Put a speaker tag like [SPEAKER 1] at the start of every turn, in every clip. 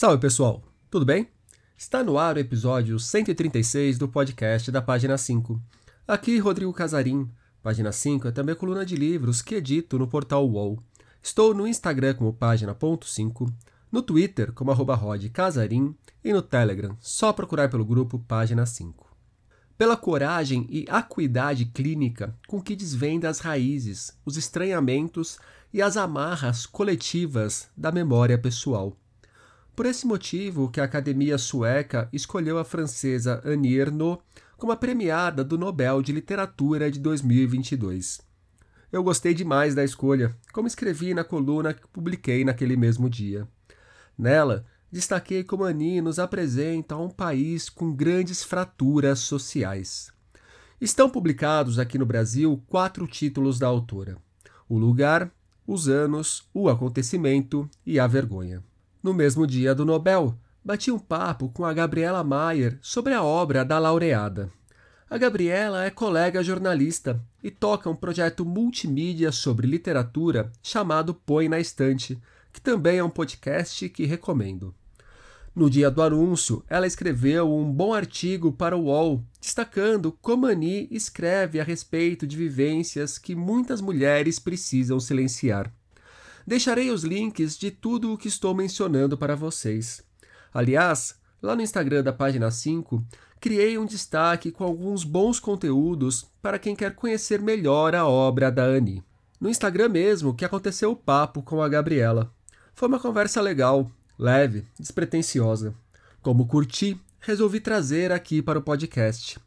[SPEAKER 1] Salve pessoal, tudo bem? Está no ar o episódio 136 do podcast da Página 5. Aqui Rodrigo Casarim. Página 5 é também coluna de livros que edito no portal UOL. Estou no Instagram como página.5, no Twitter como arroba Casarim e no Telegram, só procurar pelo grupo Página 5. Pela coragem e acuidade clínica com que desvenda as raízes, os estranhamentos e as amarras coletivas da memória pessoal. Por esse motivo que a Academia Sueca escolheu a francesa Annie Ernaux como a premiada do Nobel de Literatura de 2022. Eu gostei demais da escolha, como escrevi na coluna que publiquei naquele mesmo dia. Nela, destaquei como Annie nos apresenta um país com grandes fraturas sociais. Estão publicados aqui no Brasil quatro títulos da autora: O Lugar, Os Anos, O Acontecimento e A Vergonha. No mesmo dia do Nobel, bati um papo com a Gabriela Maier sobre a obra da laureada. A Gabriela é colega jornalista e toca um projeto multimídia sobre literatura chamado Põe na Estante, que também é um podcast que recomendo. No dia do anúncio, ela escreveu um bom artigo para o UOL, destacando como Ani escreve a respeito de vivências que muitas mulheres precisam silenciar. Deixarei os links de tudo o que estou mencionando para vocês. Aliás, lá no Instagram da página 5, criei um destaque com alguns bons conteúdos para quem quer conhecer melhor a obra da Annie. No Instagram mesmo que aconteceu o papo com a Gabriela. Foi uma conversa legal, leve, despretensiosa. Como curti, resolvi trazer aqui para o podcast.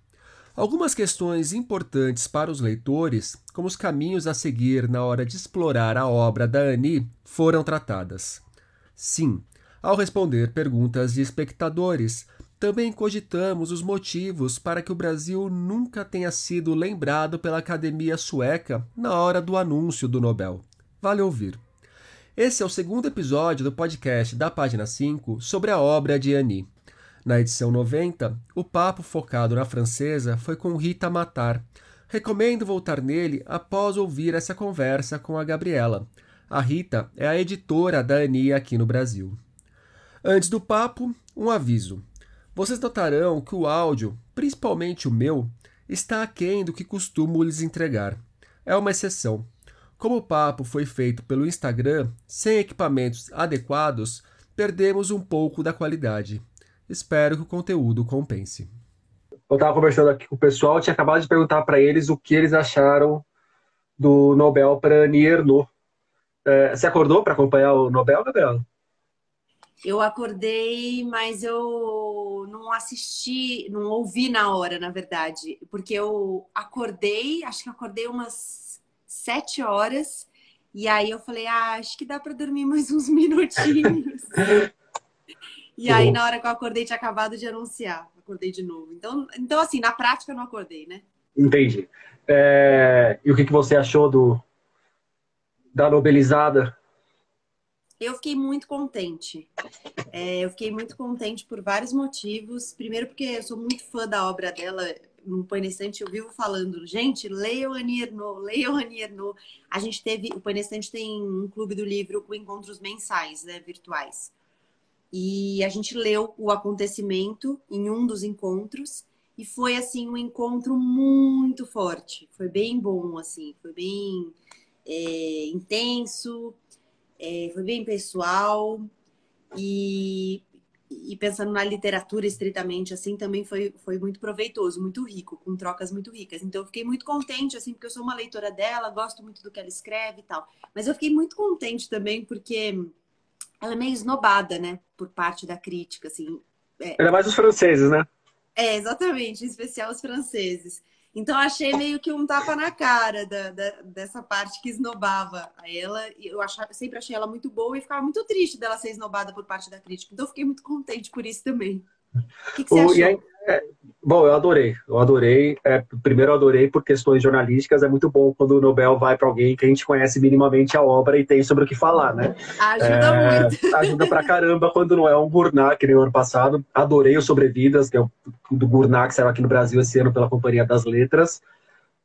[SPEAKER 1] Algumas questões importantes para os leitores, como os caminhos a seguir na hora de explorar a obra da Annie, foram tratadas. Sim, ao responder perguntas de espectadores, também cogitamos os motivos para que o Brasil nunca tenha sido lembrado pela Academia Sueca na hora do anúncio do Nobel. Vale ouvir. Esse é o segundo episódio do podcast da página 5 sobre a obra de Annie. Na edição 90, o papo focado na francesa foi com Rita Matar. Recomendo voltar nele após ouvir essa conversa com a Gabriela. A Rita é a editora da Annie aqui no Brasil. Antes do papo, um aviso. Vocês notarão que o áudio, principalmente o meu, está aquém do que costumo lhes entregar. É uma exceção. Como o papo foi feito pelo Instagram, sem equipamentos adequados, perdemos um pouco da qualidade. Espero que o conteúdo compense.
[SPEAKER 2] Eu estava conversando aqui com o pessoal, tinha acabado de perguntar para eles o que eles acharam do Nobel para Ernaux. É, você acordou para acompanhar o Nobel, Gabriela?
[SPEAKER 3] Eu acordei, mas eu não assisti, não ouvi na hora, na verdade, porque eu acordei, acho que acordei umas sete horas, e aí eu falei, ah, acho que dá para dormir mais uns minutinhos. e aí, na hora que eu acordei, tinha acabado de anunciar, acordei de novo. Então, então assim, na prática eu não acordei, né?
[SPEAKER 2] Entendi. É... E o que, que você achou do da Nobelizada?
[SPEAKER 3] Eu fiquei muito contente. É, eu fiquei muito contente por vários motivos. Primeiro, porque eu sou muito fã da obra dela. No Painestante eu vivo falando, gente, leiam Annie Ernaux, leiam Annie Ernaux. A gente teve, o Painestante tem um clube do livro com encontros mensais, né, virtuais. E a gente leu o acontecimento em um dos encontros e foi assim um encontro muito forte. Foi bem bom, assim, foi bem é, intenso é, foi bem pessoal e, e pensando na literatura estritamente assim também foi, foi muito proveitoso, muito rico, com trocas muito ricas. Então eu fiquei muito contente assim porque eu sou uma leitora dela, gosto muito do que ela escreve e tal. Mas eu fiquei muito contente também porque ela é meio esnobada, né, por parte da crítica assim.
[SPEAKER 2] É, Ainda mais os franceses, né?
[SPEAKER 3] É, exatamente, em especial os franceses. Então achei meio que um tapa na cara da, da, dessa parte que esnobava ela. Eu achava, sempre achei ela muito boa e ficava muito triste dela ser esnobada por parte da crítica. Então fiquei muito contente por isso também. O que, que você o? Aí,
[SPEAKER 2] é, bom, eu adorei. Eu adorei. É, primeiro, eu adorei por questões jornalísticas. É muito bom quando o Nobel vai para alguém que a gente conhece minimamente a obra e tem sobre o que falar, né?
[SPEAKER 3] Ajuda é, muito.
[SPEAKER 2] Ajuda pra caramba quando não é um Gurnat, que nem o ano passado. Adorei o Sobrevidas, que é o do Gurnat, que saiu aqui no Brasil esse ano pela Companhia das Letras.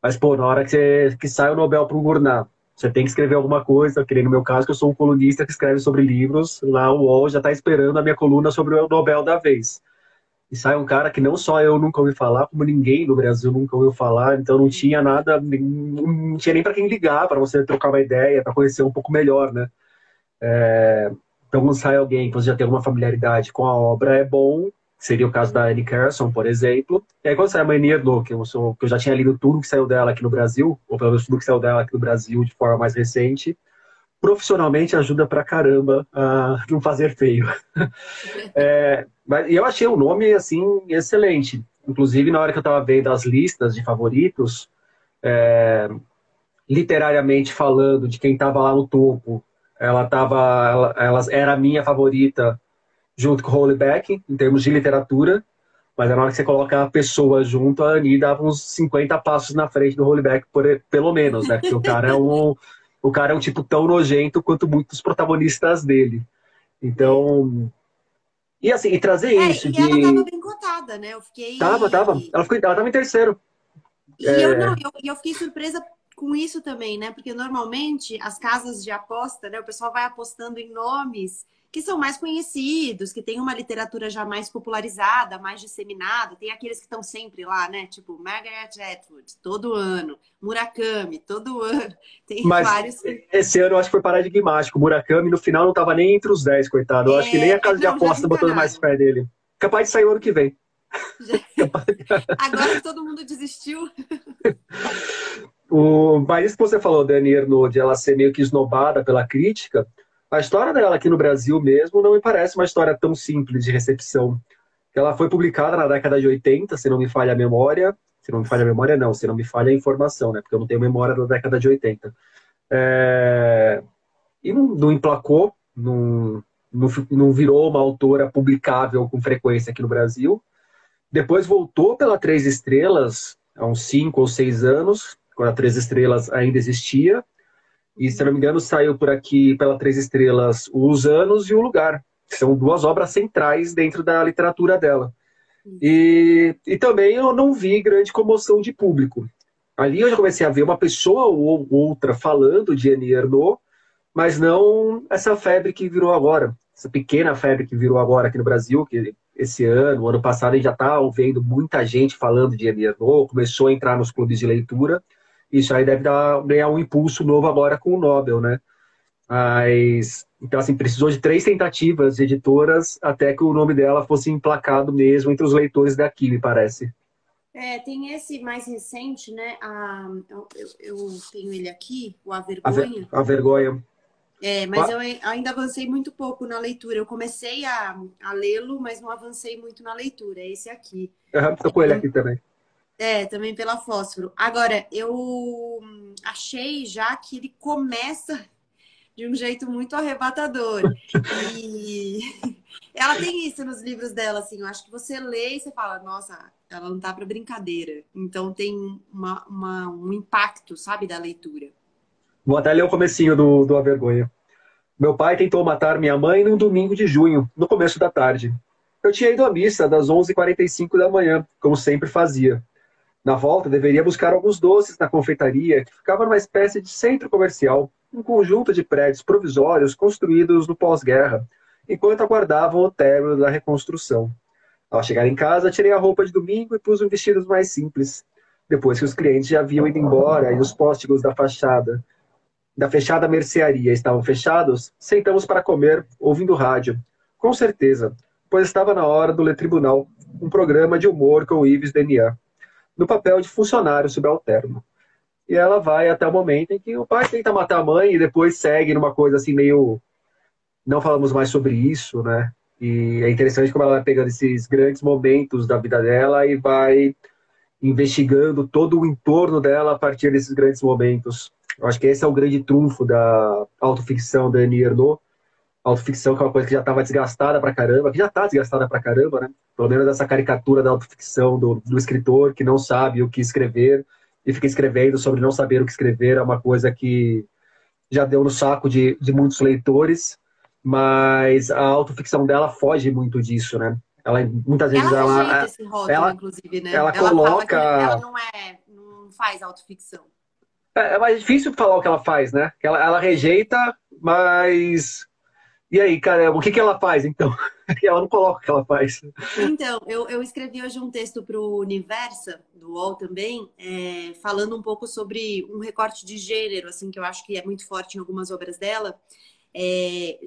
[SPEAKER 2] Mas, pô, na hora que, você, que sai o Nobel para um Gurnat
[SPEAKER 1] Você tem que escrever alguma coisa, que nem no meu caso, que eu sou um colunista que escreve sobre livros, lá o UOL já está esperando a minha coluna sobre o Nobel da vez. E sai um cara que não só eu nunca ouvi falar, como ninguém no Brasil nunca ouviu falar, então não tinha nada, não tinha nem para quem ligar, para você trocar uma ideia, para conhecer um pouco melhor, né? É, então, quando sai alguém que você já tem alguma familiaridade com a obra, é bom, seria o caso da Anne Carson, por exemplo. E aí, quando sai a Mania Erdô, que, eu sou, que eu já tinha lido tudo que saiu dela aqui no Brasil, ou pelo menos tudo que saiu dela aqui no Brasil de forma mais recente, profissionalmente ajuda pra caramba a não fazer feio. é, mas eu achei o nome, assim, excelente. Inclusive, na hora que eu estava vendo as listas de favoritos, é, literariamente falando de quem estava lá no topo, ela tava, ela, ela era a minha favorita junto com Holyback, em termos de literatura, mas na hora que você coloca a pessoa junto, a Annie dava uns 50 passos na frente do Holyback, por, pelo menos, né? Porque o cara é um, o cara é um tipo tão nojento quanto muitos protagonistas dele. Então. E assim, e trazer
[SPEAKER 3] é,
[SPEAKER 1] isso.
[SPEAKER 3] E
[SPEAKER 1] de...
[SPEAKER 3] ela tava bem cotada, né? Eu fiquei.
[SPEAKER 1] Tava, tava. Ela, ficou, ela tava em terceiro.
[SPEAKER 3] E é... eu não, eu, eu fiquei surpresa com isso também, né? Porque normalmente as casas de aposta, né? O pessoal vai apostando em nomes que são mais conhecidos, que tem uma literatura já mais popularizada, mais disseminada. Tem aqueles que estão sempre lá, né? Tipo Margaret Atwood, todo ano. Murakami, todo ano. Tem
[SPEAKER 1] Mas
[SPEAKER 3] vários.
[SPEAKER 1] Esse ano eu acho que foi paradigmático. Murakami no final não estava nem entre os 10, coitado. Eu é, acho que nem a casa não, de aposta botando mais fé dele. Capaz de sair o ano que vem.
[SPEAKER 3] Agora que todo mundo desistiu.
[SPEAKER 1] o, mas isso que você falou, Dani Erno, de ela ser meio que esnobada pela crítica, a história dela aqui no Brasil mesmo não me parece uma história tão simples de recepção. Ela foi publicada na década de 80, se não me falha a memória. Se não me falha a memória, não. Se não me falha a informação, né? Porque eu não tenho memória da década de 80. É... E não, não emplacou, não, não, não virou uma autora publicável com frequência aqui no Brasil. Depois voltou pela Três Estrelas, há uns cinco ou seis anos, quando a Três Estrelas ainda existia. E, se não me engano, saiu por aqui pela Três Estrelas Os Anos e O Lugar, são duas obras centrais dentro da literatura dela. E, e também eu não vi grande comoção de público. Ali eu já comecei a ver uma pessoa ou outra falando de Annie Ernaux, mas não essa febre que virou agora, essa pequena febre que virou agora aqui no Brasil, que esse ano, ano passado, a gente já está ouvindo muita gente falando de Annie Ernaux, começou a entrar nos clubes de leitura, isso aí deve dar, ganhar um impulso novo agora com o Nobel, né? Mas, então, assim, precisou de três tentativas de editoras até que o nome dela fosse emplacado mesmo entre os leitores daqui, me parece.
[SPEAKER 3] É, tem esse mais recente, né? A, eu, eu, tenho ele aqui, o A Vergonha.
[SPEAKER 1] A, a Vergonha.
[SPEAKER 3] É, mas eu ainda avancei muito pouco na leitura. Eu comecei a, a lê-lo, mas não avancei muito na leitura. É esse aqui.
[SPEAKER 1] Uhum, tô com ele aqui também.
[SPEAKER 3] É, também pela fósforo. Agora, eu achei já que ele começa de um jeito muito arrebatador. E ela tem isso nos livros dela, assim. Eu acho que você lê e você fala, nossa, ela não tá para brincadeira. Então tem uma, uma, um impacto, sabe, da leitura.
[SPEAKER 1] Vou até ler o comecinho do, do A Vergonha. Meu pai tentou matar minha mãe num domingo de junho, no começo da tarde. Eu tinha ido à missa das 11h45 da manhã, como sempre fazia. Na volta, deveria buscar alguns doces na confeitaria, que ficava numa espécie de centro comercial, um conjunto de prédios provisórios construídos no pós-guerra, enquanto aguardavam o término da reconstrução. Ao chegar em casa, tirei a roupa de domingo e pus um vestido mais simples. Depois que os clientes já haviam ido embora e os póstigos da fachada da fechada mercearia estavam fechados, sentamos para comer, ouvindo rádio. Com certeza, pois estava na hora do Le Tribunal, um programa de humor com Yves Denier no papel de funcionário subalterno. E ela vai até o momento em que o pai tenta matar a mãe e depois segue numa coisa assim meio. Não falamos mais sobre isso, né? E é interessante como ela vai pegando esses grandes momentos da vida dela e vai investigando todo o entorno dela a partir desses grandes momentos. Eu acho que esse é o grande trunfo da autoficção da Annie Ernaux, autoficção, que é uma coisa que já estava desgastada pra caramba, que já está desgastada pra caramba, né? Pelo menos essa caricatura da autoficção do, do escritor que não sabe o que escrever e fica escrevendo sobre não saber o que escrever, é uma coisa que já deu no saco de, de muitos leitores, mas a autoficção dela foge muito disso, né? Ela muitas vezes
[SPEAKER 3] ela
[SPEAKER 1] ela,
[SPEAKER 3] rótulo,
[SPEAKER 1] ela,
[SPEAKER 3] inclusive, né?
[SPEAKER 1] ela, ela coloca
[SPEAKER 3] ela não é, não faz autoficção.
[SPEAKER 1] É, é mais difícil falar o que ela faz, né? Ela, ela rejeita, mas. E aí, cara, o que, que ela faz, então? ela não coloca o que ela faz.
[SPEAKER 3] Então, eu, eu escrevi hoje um texto para o Universa, do UOL também, é, falando um pouco sobre um recorte de gênero, assim, que eu acho que é muito forte em algumas obras dela, é,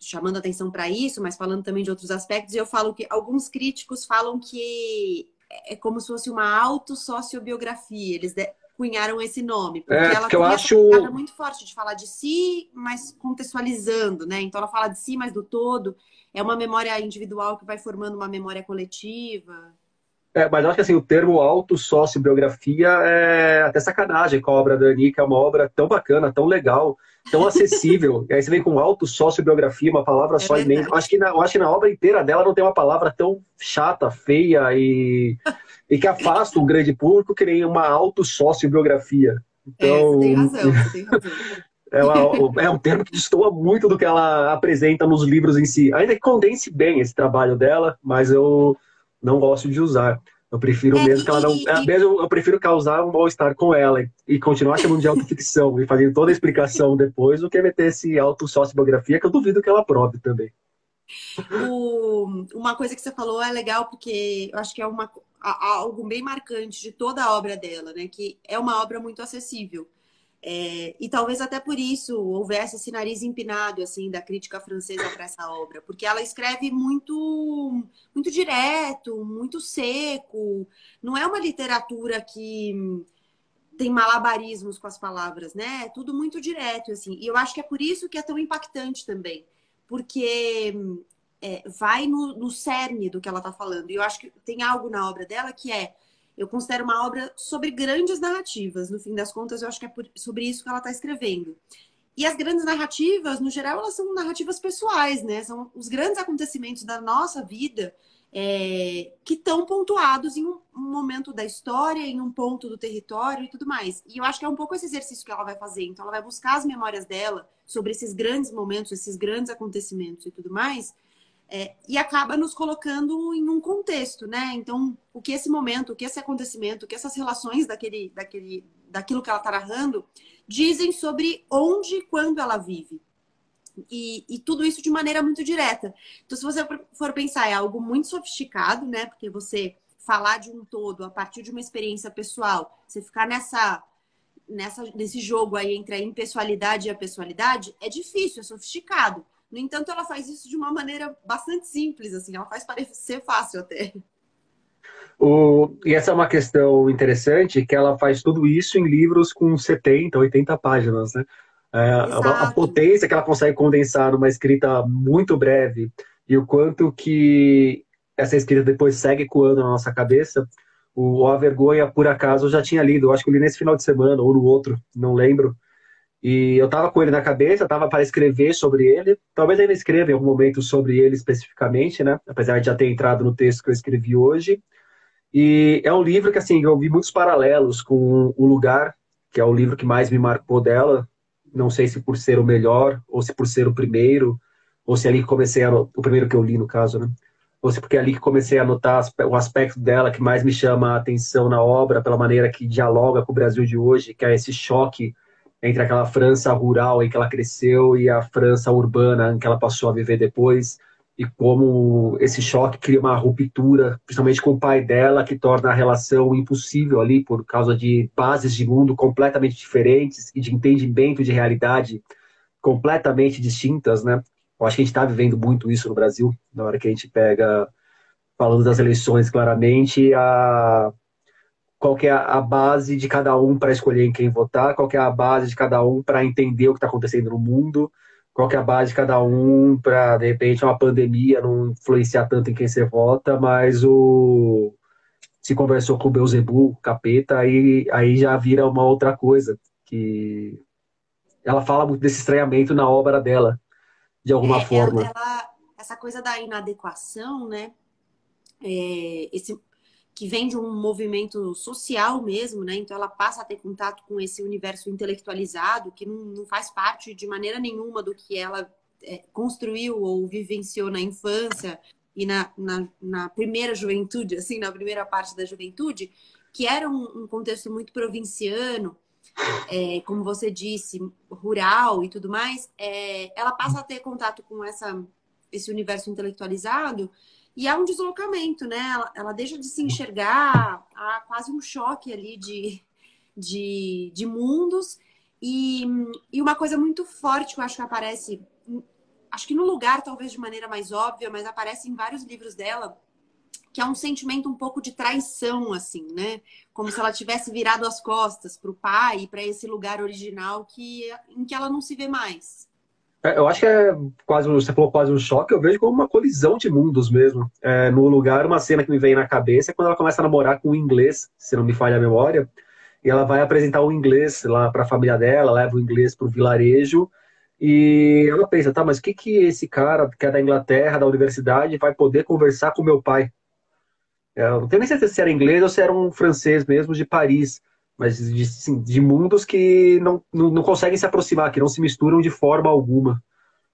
[SPEAKER 3] chamando atenção para isso, mas falando também de outros aspectos. E eu falo que alguns críticos falam que é como se fosse uma autossociobiografia. Eles cunharam esse nome.
[SPEAKER 1] Porque é,
[SPEAKER 3] ela
[SPEAKER 1] que eu acho
[SPEAKER 3] muito forte de falar de si, mas contextualizando, né? Então ela fala de si, mas do todo. É uma memória individual que vai formando uma memória coletiva.
[SPEAKER 1] É, mas eu acho que assim, o termo autossociobiografia é até sacanagem com a obra da Ani, que é uma obra tão bacana, tão legal, tão acessível. e aí você vem com autossociobiografia, uma palavra é só verdade. imensa. Acho que, na, acho que na obra inteira dela não tem uma palavra tão chata, feia e e que afasta o grande público que nem uma autossociobiografia.
[SPEAKER 3] Então, é, você tem razão, tem razão. É,
[SPEAKER 1] uma, é, um termo que destoa muito do que ela apresenta nos livros em si. Ainda que condense bem esse trabalho dela, mas eu não gosto de usar. Eu prefiro é, mesmo que ela não. E, é, mesmo eu prefiro causar um mal-estar com ela e, e continuar chamando de autoficção e fazendo toda a explicação depois do que meter esse autossociobiografia, que eu duvido que ela prove também.
[SPEAKER 3] O, uma coisa que você falou é legal, porque eu acho que é uma, algo bem marcante de toda a obra dela, né? Que é uma obra muito acessível. É, e talvez até por isso houvesse esse nariz empinado assim da crítica francesa para essa obra, porque ela escreve muito muito direto, muito seco. Não é uma literatura que tem malabarismos com as palavras, né? É tudo muito direto assim. E eu acho que é por isso que é tão impactante também, porque é, vai no, no cerne do que ela está falando. E eu acho que tem algo na obra dela que é eu considero uma obra sobre grandes narrativas. No fim das contas, eu acho que é por, sobre isso que ela está escrevendo. E as grandes narrativas, no geral, elas são narrativas pessoais, né? São os grandes acontecimentos da nossa vida é, que estão pontuados em um, um, momento da história, em um ponto do território e tudo mais. E eu acho que é um pouco esse exercício que ela vai fazer. Então, ela vai buscar as memórias dela sobre esses grandes momentos, esses grandes acontecimentos e tudo mais, é, e acaba nos colocando em um contexto, né? Então, o que esse momento, o que esse acontecimento, o que essas relações daquele, daquele, daquilo que ela está narrando dizem sobre onde e quando ela vive. E, e, tudo isso de maneira muito direta. Então, se você for pensar, é algo muito sofisticado, né? Porque você falar de um todo a partir de uma experiência pessoal, você ficar nessa, nessa nesse jogo aí entre a impessoalidade e a pessoalidade, é difícil, é sofisticado. No entanto, ela faz isso de uma maneira bastante simples, assim, ela faz parecer fácil até.
[SPEAKER 1] O, e essa é uma questão interessante, que ela faz tudo isso em livros com 70, 80 páginas, né? É, a, a, potência que ela consegue condensar numa escrita muito breve e o quanto que essa escrita depois segue ecoando na nossa cabeça. O A Vergonha, por acaso, eu já tinha lido, eu acho que eu li nesse final de semana ou no outro, não lembro. E eu tava com ele na cabeça, tava para escrever sobre ele. Talvez ainda escreva em algum momento sobre ele especificamente, né? Apesar de já ter entrado no texto que eu escrevi hoje. E é um livro que, assim, eu vi muitos paralelos com O Lugar, que é o livro que mais me marcou dela. Não sei se por ser o melhor, ou se por ser o primeiro, ou se é ali que comecei a... O primeiro que eu li, no caso, né? Ou se porque é ali que comecei a notar o aspecto dela que mais me chama a atenção na obra, pela maneira que dialoga com o Brasil de hoje, que é esse choque entre aquela França rural em que ela cresceu e a França urbana em que ela passou a viver depois, e como esse choque cria uma ruptura, principalmente com o pai dela, que torna a relação impossível ali por causa de bases de mundo completamente diferentes e de entendimento de realidade completamente distintas, né? Eu acho que a gente está vivendo muito isso no Brasil, na hora que a gente pega, falando das eleições claramente, a qual é a base de cada um para escolher em quem votar, qual é a base de cada um para entender o que está acontecendo no mundo, qual é a base de cada um para, de repente, uma pandemia não influenciar tanto em quem você vota, mas o se conversou com o Beuzebu, capeta, aí, aí já vira uma outra coisa, que ela fala muito desse estranhamento na obra dela, de alguma
[SPEAKER 3] é,
[SPEAKER 1] forma.
[SPEAKER 3] Ela, ela, essa coisa da inadequação, né? É, esse, que vem de um movimento social mesmo, né? Então ela passa a ter contato com esse universo intelectualizado que não, não faz parte de maneira nenhuma do que ela é, construiu ou vivenciou na infância e na, na, na, primeira juventude, assim, na primeira parte da juventude, que era um, um contexto muito provinciano. é, como você disse, rural e tudo mais, é, ela passa a ter contato com essa, esse universo intelectualizado e há um deslocamento, né? Ela, ela deixa de se enxergar, há quase um choque ali de, de, de mundos. E, e uma coisa muito forte que eu acho que aparece, acho que no lugar talvez de maneira mais óbvia, mas aparece em vários livros dela, que é um sentimento um pouco de traição, assim, né? Como se ela tivesse virado as costas para o pai para esse lugar original que, em que ela não se vê mais.
[SPEAKER 1] É, eu acho que é quase, você falou quase um choque, eu vejo como uma colisão de mundos mesmo. É, no lugar, uma cena que me vem na cabeça é quando ela começa a namorar com o inglês, se não me falha a memória, e ela vai apresentar o inglês lá para a família dela, leva o inglês para o vilarejo, e ela pensa, tá, mas o que, que esse cara que é da Inglaterra, da universidade, vai poder conversar com meu pai? É, eu não tenho nem certeza se era inglês ou se era um francês mesmo de Paris, mas de, assim, de mundos que não, não, não, conseguem se aproximar, que não se misturam de forma alguma.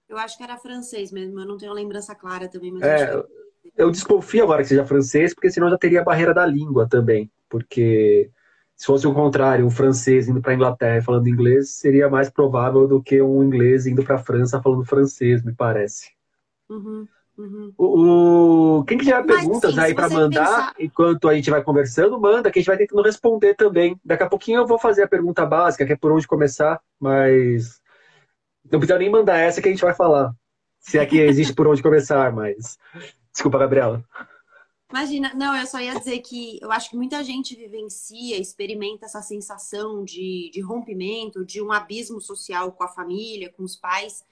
[SPEAKER 3] Eu acho que era francês mesmo, eu não tenho lembrança clara também. Mas
[SPEAKER 1] é, eu, eu desconfio agora que seja francês, porque senão já teria a barreira da língua também. Porque se fosse o contrário, um francês indo para a Inglaterra falando inglês, seria mais provável do que um inglês indo para a França falando francês, me parece.
[SPEAKER 3] Uhum. Uhum.
[SPEAKER 1] O, o, quem quiser perguntas aí para mandar, pensar... enquanto a gente vai conversando, manda, que a gente vai tentando responder também. Daqui a pouquinho eu vou fazer a pergunta básica, que é por onde começar, mas não precisa nem mandar essa que a gente vai falar. Se é que existe por onde começar, mas. Desculpa, Gabriela.
[SPEAKER 3] Imagina, não, eu só ia dizer que eu acho que muita gente vivencia, experimenta essa sensação de, de rompimento, de um abismo social com a família, com os pais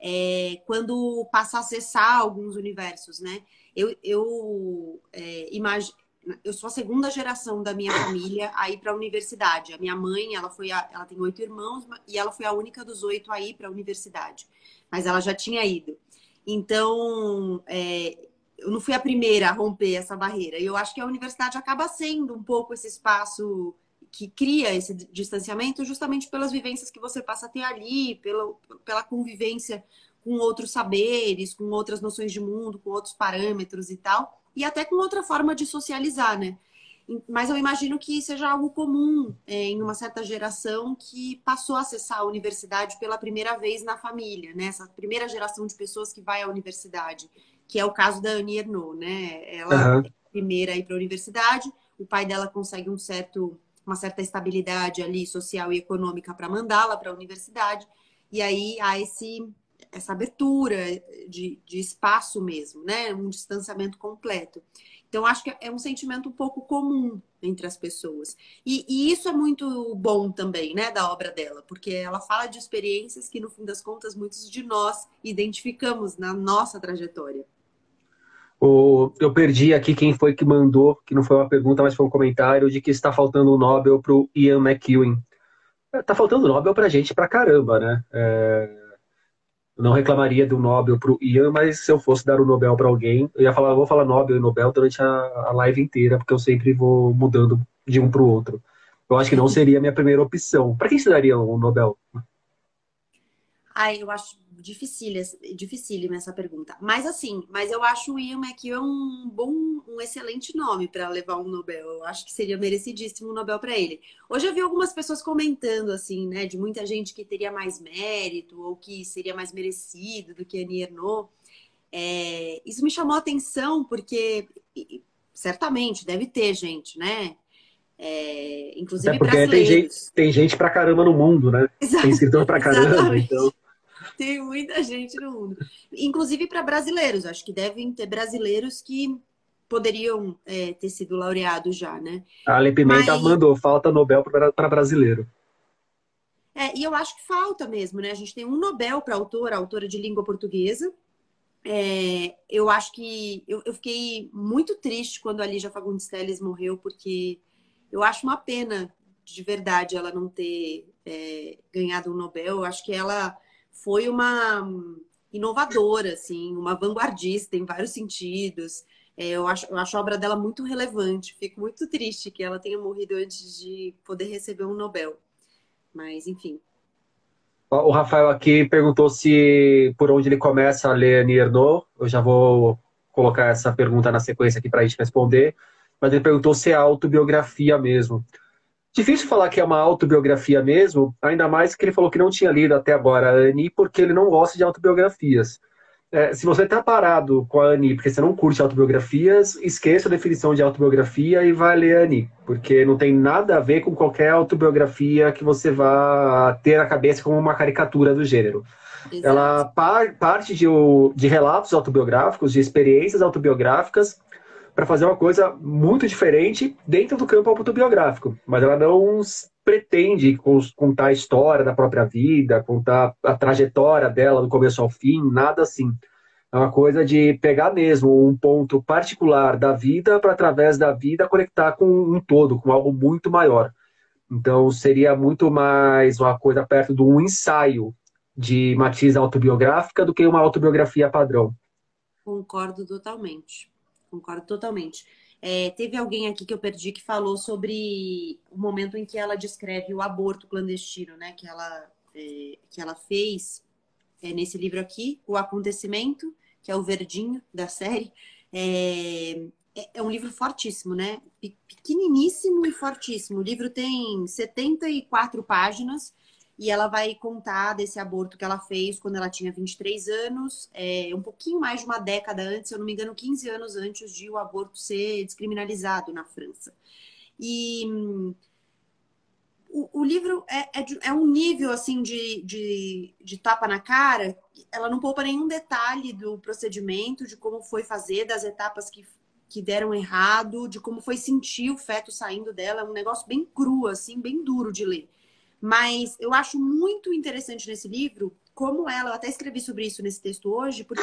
[SPEAKER 3] é, quando passa a acessar alguns universos, né? Eu, eu é, imagino. Eu sou a segunda geração da minha família a ir para a universidade. A minha mãe, ela foi, a, ela tem oito irmãos e ela foi a única dos oito a ir para a universidade. Mas ela já tinha ido. Então, é, eu não fui a primeira a romper essa barreira. E eu acho que a universidade acaba sendo um pouco esse espaço que cria esse distanciamento justamente pelas vivências que você passa a ter ali, pela, pela convivência com outros saberes, com outras noções de mundo, com outros parâmetros e tal, e até com outra forma de socializar, né? Mas eu imagino que seja algo comum é, em uma certa geração que passou a acessar a universidade pela primeira vez na família, né? Essa primeira geração de pessoas que vai à universidade, que é o caso da Annie Ernaux, né? Ela uhum. é a primeira a ir para a universidade, o pai dela consegue um certo uma certa estabilidade ali social e econômica para mandá-la para a universidade. E aí há esse, essa abertura de, de espaço mesmo, né? Um distanciamento completo. Então, acho que é um sentimento um pouco comum entre as pessoas. E, e, isso é muito bom também, né, da obra dela, porque ela fala de experiências que, no fim das contas, muitos de nós identificamos na nossa trajetória.
[SPEAKER 1] O, eu perdi aqui quem foi que mandou, que não foi uma pergunta, mas foi um comentário, de que está faltando um Nobel para o Ian McEwen. Está é, faltando Nobel para gente pra caramba, né? É, não reclamaria do Nobel para o Ian, mas se eu fosse dar o Nobel para alguém, eu ia falar, vou falar Nobel e Nobel durante a, a live inteira, porque eu sempre vou mudando de um para o outro. Eu acho que não seria a minha primeira opção. Para quem se daria um Nobel?
[SPEAKER 3] Ai, eu acho dificílima essa pergunta. Mas assim, mas eu acho o Ian McEwan um bom, um excelente nome para levar um Nobel. Eu acho que seria merecidíssimo um Nobel para ele. Hoje eu vi algumas pessoas comentando assim, né, de muita gente que teria mais mérito ou que seria mais merecido do que Annie Ernaux. É, isso me chamou a atenção porque certamente deve ter gente, né? É, inclusive
[SPEAKER 1] é porque tem gente, tem gente pra caramba no mundo, né? Exato, tem escritor pra caramba, exatamente. então.
[SPEAKER 3] Tem muita gente no mundo. Inclusive para brasileiros. Acho que devem ter brasileiros que poderiam é, ter sido laureados já, né?
[SPEAKER 1] A Ale Pimenta Mas... mandou, falta Nobel para brasileiro.
[SPEAKER 3] É, e eu acho que falta mesmo, né? A gente tem um Nobel para autora, autora de língua portuguesa. É, eu acho que eu, eu, fiquei muito triste quando a Lígia Fagundes Telles morreu, porque eu acho uma pena de verdade ela não ter é, ganhado um Nobel. Eu acho que ela foi uma inovadora, assim, uma vanguardista em vários sentidos. É, eu, acho, eu acho a obra dela muito relevante. Fico muito triste que ela tenha morrido antes de poder receber um Nobel. Mas, enfim.
[SPEAKER 1] O Rafael aqui perguntou se por onde ele começa a ler Annie. Eu já vou colocar essa pergunta na sequência aqui para a gente responder. Mas ele perguntou se é autobiografia mesmo. Difícil falar que é uma autobiografia mesmo, ainda mais que ele falou que não tinha lido até agora a Annie, porque ele não gosta de autobiografias. É, se você está parado com a Annie porque você não curte autobiografias, esqueça a definição de autobiografia e vai ler a Annie, porque não tem nada a ver com qualquer autobiografia que você vá ter na cabeça como uma caricatura do gênero. Exato. Ela par, parte de, de relatos autobiográficos, de experiências autobiográficas, para fazer uma coisa muito diferente dentro do campo autobiográfico. Mas ela não pretende contar a história da própria vida, contar a trajetória dela do começo ao fim, nada assim. É uma coisa de pegar mesmo um ponto particular da vida para, através da vida, conectar com um todo, com algo muito maior. Então, seria muito mais uma coisa perto de um ensaio de matiz autobiográfica do que uma autobiografia padrão.
[SPEAKER 3] Concordo totalmente. Concordo totalmente. É, teve alguém aqui que eu perdi que falou sobre o momento em que ela descreve o aborto clandestino, né? Que ela, é, que ela fez é, nesse livro aqui, O Acontecimento, que é o verdinho da série. É, é, é um livro fortíssimo, né? Pequeniníssimo e fortíssimo. O livro tem 74 páginas e ela vai contar desse aborto que ela fez quando ela tinha 23 anos, é, um pouquinho mais de uma década antes, se eu não me engano, 15 anos antes de o aborto ser descriminalizado na França. E o, o livro é, é, de, é, um nível assim de, de, de tapa na cara, ela não poupa nenhum detalhe do procedimento, de como foi fazer, das etapas que, que deram errado, de como foi sentir o feto saindo dela, é um negócio bem cru, assim, bem duro de ler. Mas eu acho muito interessante nesse livro como ela, eu até escrevi sobre isso nesse texto hoje, porque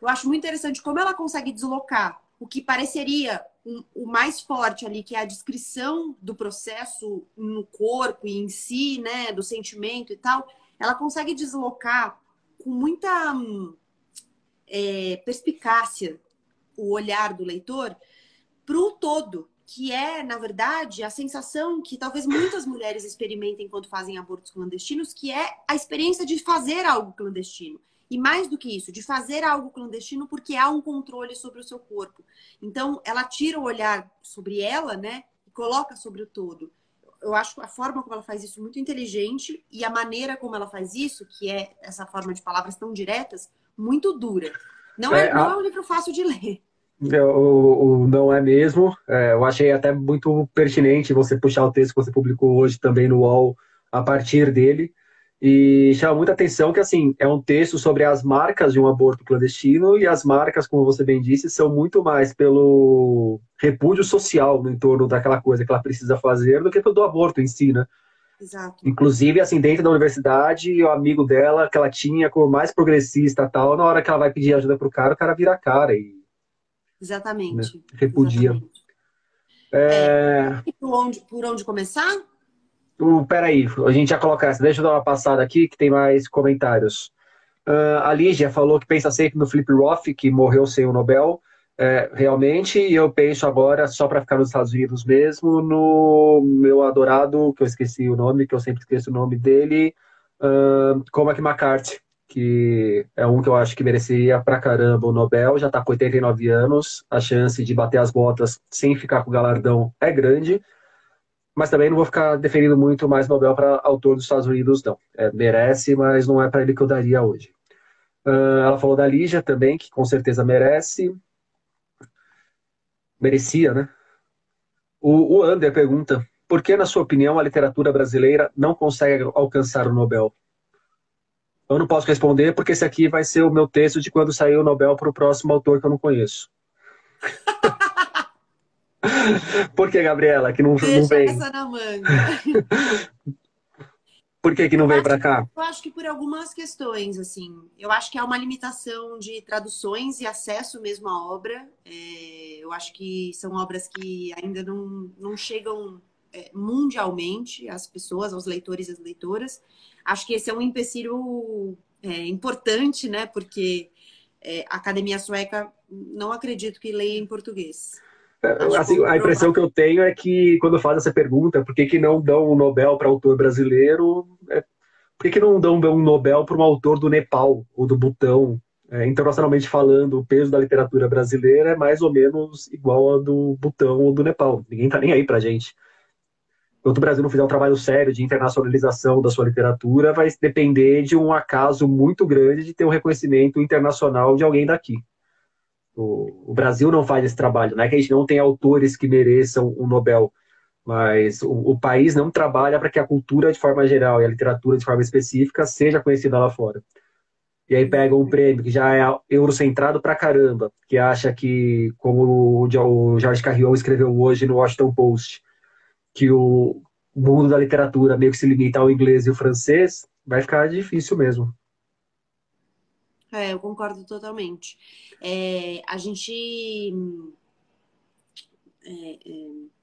[SPEAKER 3] eu acho muito interessante como ela consegue deslocar o que pareceria um, o mais forte ali, que é a descrição do processo no corpo e em si, né, do sentimento e tal, ela consegue deslocar com muita é, perspicácia o olhar do leitor para o todo, que é, na verdade, a sensação que talvez muitas mulheres experimentem quando fazem abortos clandestinos, que é a experiência de fazer algo clandestino. E mais do que isso, de fazer algo clandestino porque há um controle sobre o seu corpo. Então, ela tira o olhar sobre ela, né, e coloca sobre o todo. Eu acho a forma como ela faz isso muito inteligente e a maneira como ela faz isso, que é essa forma de palavras tão diretas, muito dura. Não é, é não é um livro fácil de ler.
[SPEAKER 1] O, o, não é mesmo. É, eu achei até muito pertinente você puxar o texto que você publicou hoje também no UOL a partir dele. E chama muita atenção que, assim, é um texto sobre as marcas de um aborto clandestino e as marcas, como você bem disse, são muito mais pelo repúdio social no entorno daquela coisa que ela precisa fazer do que pelo aborto em si, né?
[SPEAKER 3] Exato.
[SPEAKER 1] Inclusive, assim, dentro da universidade, o amigo dela, que ela tinha como mais progressista tal, na hora que ela vai pedir ajuda pro cara, o cara vira a cara e
[SPEAKER 3] Exatamente. Né?
[SPEAKER 1] Repudia. Exatamente.
[SPEAKER 3] É... É... Por, onde, por onde começar?
[SPEAKER 1] Uh, peraí, a gente já colocar essa. Deixa eu dar uma passada aqui que tem mais comentários. Uh, a Lígia falou que pensa sempre no Flip Roth, que morreu sem o Nobel. É, realmente, e eu penso agora, só para ficar nos Estados Unidos mesmo, no meu adorado, que eu esqueci o nome, que eu sempre esqueço o nome dele, uh, Cormac McCarthy, que é um que eu acho que mereceria pra caramba o Nobel, já está com 89 anos, a chance de bater as botas sem ficar com o galardão é grande, mas também não vou ficar defendendo muito mais Nobel para autor dos Estados Unidos, não. É, merece, mas não é para ele que eu daria hoje. Uh, ela falou da Lígia também, que com certeza merece. Merecia, né? O, o Ander pergunta: por que, na sua opinião, a literatura brasileira não consegue alcançar o Nobel? Eu não posso responder porque esse aqui vai ser o meu texto de quando sair o Nobel para o próximo autor que eu não conheço. Por que, Gabriela, que não,
[SPEAKER 3] Deixa
[SPEAKER 1] não vem?
[SPEAKER 3] essa na manga.
[SPEAKER 1] por que, que não eu vem para cá?
[SPEAKER 3] Eu acho que por algumas questões, assim. Eu acho que há uma limitação de traduções e acesso mesmo à obra. É, eu acho que são obras que ainda não, não chegam é, mundialmente às pessoas, aos leitores e às leitoras. Acho que esse é um empecilho é, importante, né? Porque é, a academia sueca não acredito que leia em português.
[SPEAKER 1] É, assim, a impressão que eu tenho é que quando faz essa pergunta, por que, que não dão um Nobel para autor brasileiro? É, por que, que não dão um Nobel para um autor do Nepal ou do Butão? É, internacionalmente falando, o peso da literatura brasileira é mais ou menos igual ao do Butão ou do Nepal. Ninguém tá nem aí pra gente. Enquanto o Brasil não fizer um trabalho sério de internacionalização da sua literatura, vai depender de um acaso muito grande de ter um reconhecimento internacional de alguém daqui. O, o Brasil não faz esse trabalho, não é que a gente não tem autores que mereçam um Nobel, mas o, o, país não trabalha para que a cultura de forma geral e a literatura de forma específica seja conhecida lá fora. E aí pega um prêmio que já é eurocentrado pra caramba, que acha que, como o George Carrion escreveu hoje no Washington Post, que o mundo da literatura meio que se limita ao inglês e o francês, vai ficar difícil mesmo.
[SPEAKER 3] É, eu concordo totalmente. É, a gente. É, é,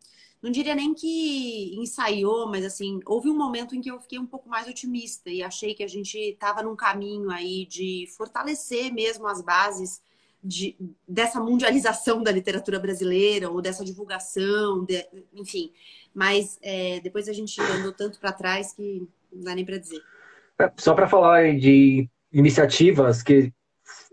[SPEAKER 3] não diria nem que ensaiou, mas assim, houve um momento em que eu fiquei um pouco mais otimista e achei que a gente estava num caminho aí de fortalecer mesmo as bases de, dessa mundialização da literatura brasileira ou dessa divulgação, de, enfim. Mas é, depois a gente andou tanto para trás que não dá nem para dizer.
[SPEAKER 1] É, só para falar de iniciativas que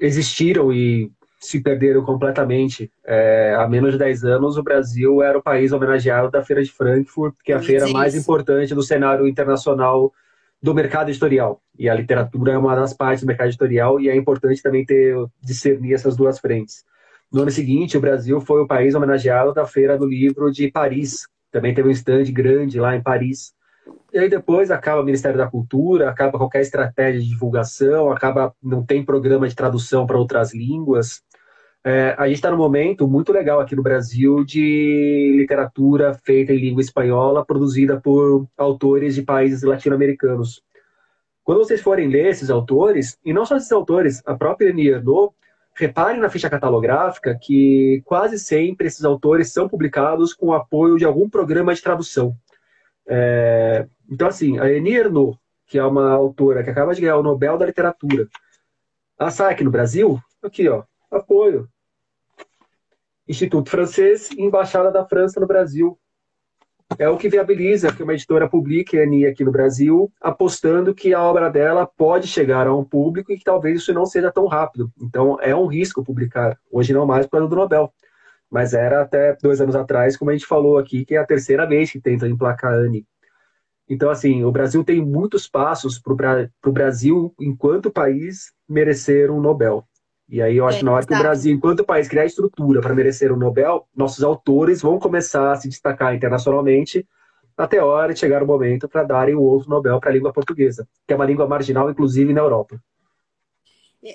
[SPEAKER 1] existiram e se perderam completamente. É, há menos de 10 anos, o Brasil era o país homenageado da Feira de Frankfurt, que é a feira mais importante do cenário internacional do mercado editorial. E a literatura é uma das partes do mercado editorial e é importante também ter discernir essas duas frentes. No ano seguinte, o Brasil foi o país homenageado da Feira do Livro de Paris. Também teve um stand grande lá em Paris. E aí depois acaba o Ministério da Cultura, acaba qualquer estratégia de divulgação, acaba não tem programa de tradução para outras línguas. É, a gente está num momento muito legal aqui no Brasil de literatura feita em língua espanhola, produzida por autores de países latino-americanos. Quando vocês forem ler esses autores, e não só esses autores, a própria Annie Reparem na ficha catalográfica que quase sempre esses autores são publicados com o apoio de algum programa de tradução. É, então, assim, a Ernaux, que é uma autora que acaba de ganhar o Nobel da Literatura, sai aqui no Brasil, aqui, ó, apoio. Instituto Francês Embaixada da França no Brasil. É o que viabiliza que uma editora publique a Ani aqui no Brasil, apostando que a obra dela pode chegar a um público e que talvez isso não seja tão rápido. Então, é um risco publicar. Hoje não mais por causa do Nobel. Mas era até dois anos atrás, como a gente falou aqui, que é a terceira vez que tenta emplacar a Ani. Então, assim, o Brasil tem muitos passos para o Brasil, enquanto país, merecer um Nobel. E aí eu acho é, que na hora que o Brasil, enquanto país, criar estrutura para merecer o Nobel, nossos autores vão começar a se destacar internacionalmente até a hora de chegar o momento para darem o outro Nobel para a língua portuguesa, que é uma língua marginal, inclusive, na Europa.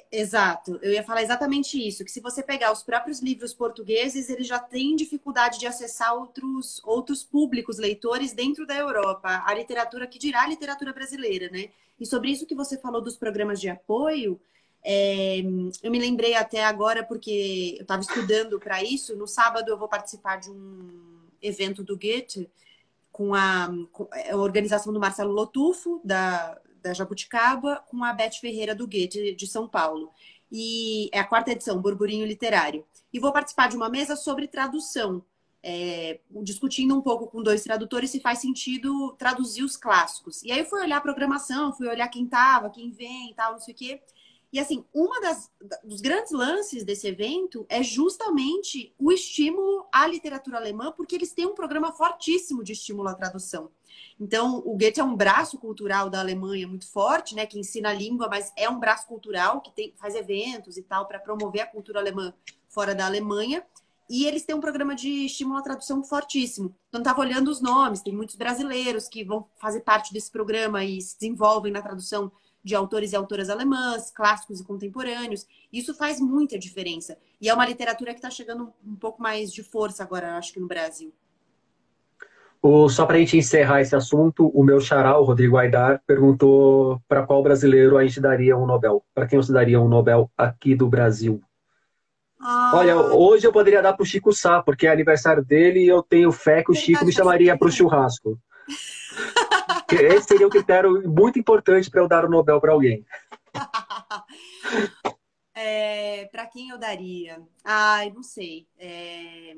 [SPEAKER 3] Exato, eu ia falar exatamente isso, que se você pegar os próprios livros portugueses, eles já têm dificuldade de acessar outros, outros públicos, leitores dentro da Europa, a literatura que dirá a literatura brasileira, né? E sobre isso que você falou dos programas de apoio, é, eu me lembrei até agora, porque eu estava estudando para isso. No sábado eu vou participar de um evento do Goethe com a, com a organização do Marcelo Lotufo, da, da Jabuticaba, com a Beth Ferreira do Goethe, de São Paulo. E é a quarta edição, Burburinho Literário. E vou participar de uma mesa sobre tradução, é, discutindo um pouco com dois tradutores se faz sentido traduzir os clássicos. E aí eu fui olhar a programação, fui olhar quem estava, quem vem e tal, não sei o quê. E assim, uma das dos grandes lances desse evento é justamente o estímulo à literatura alemã, porque eles têm um programa fortíssimo de estímulo à tradução. Então, o Goethe é um braço cultural da Alemanha muito forte, né, que ensina a língua, mas é um braço cultural que tem, faz eventos e tal para promover a cultura alemã fora da Alemanha. E eles têm um programa de estímulo à tradução fortíssimo. Então, estava olhando os nomes, tem muitos brasileiros que vão fazer parte desse programa e se desenvolvem na tradução de autores e autoras alemãs, clássicos e contemporâneos. Isso faz muita diferença. E é uma literatura que está chegando um pouco mais de força agora, acho que no Brasil.
[SPEAKER 1] O, só para a gente encerrar esse assunto, o meu xará, o Rodrigo Aidar, perguntou para qual brasileiro a gente daria um Nobel. Para quem você daria um Nobel aqui do Brasil? Ah. Olha, hoje eu poderia dar para o Chico Sá, porque é aniversário dele e eu tenho fé que o Chico me chamaria para o churrasco. Esse seria um critério muito importante para eu dar o Nobel para alguém.
[SPEAKER 3] É, para quem eu daria? Ai, não sei. É,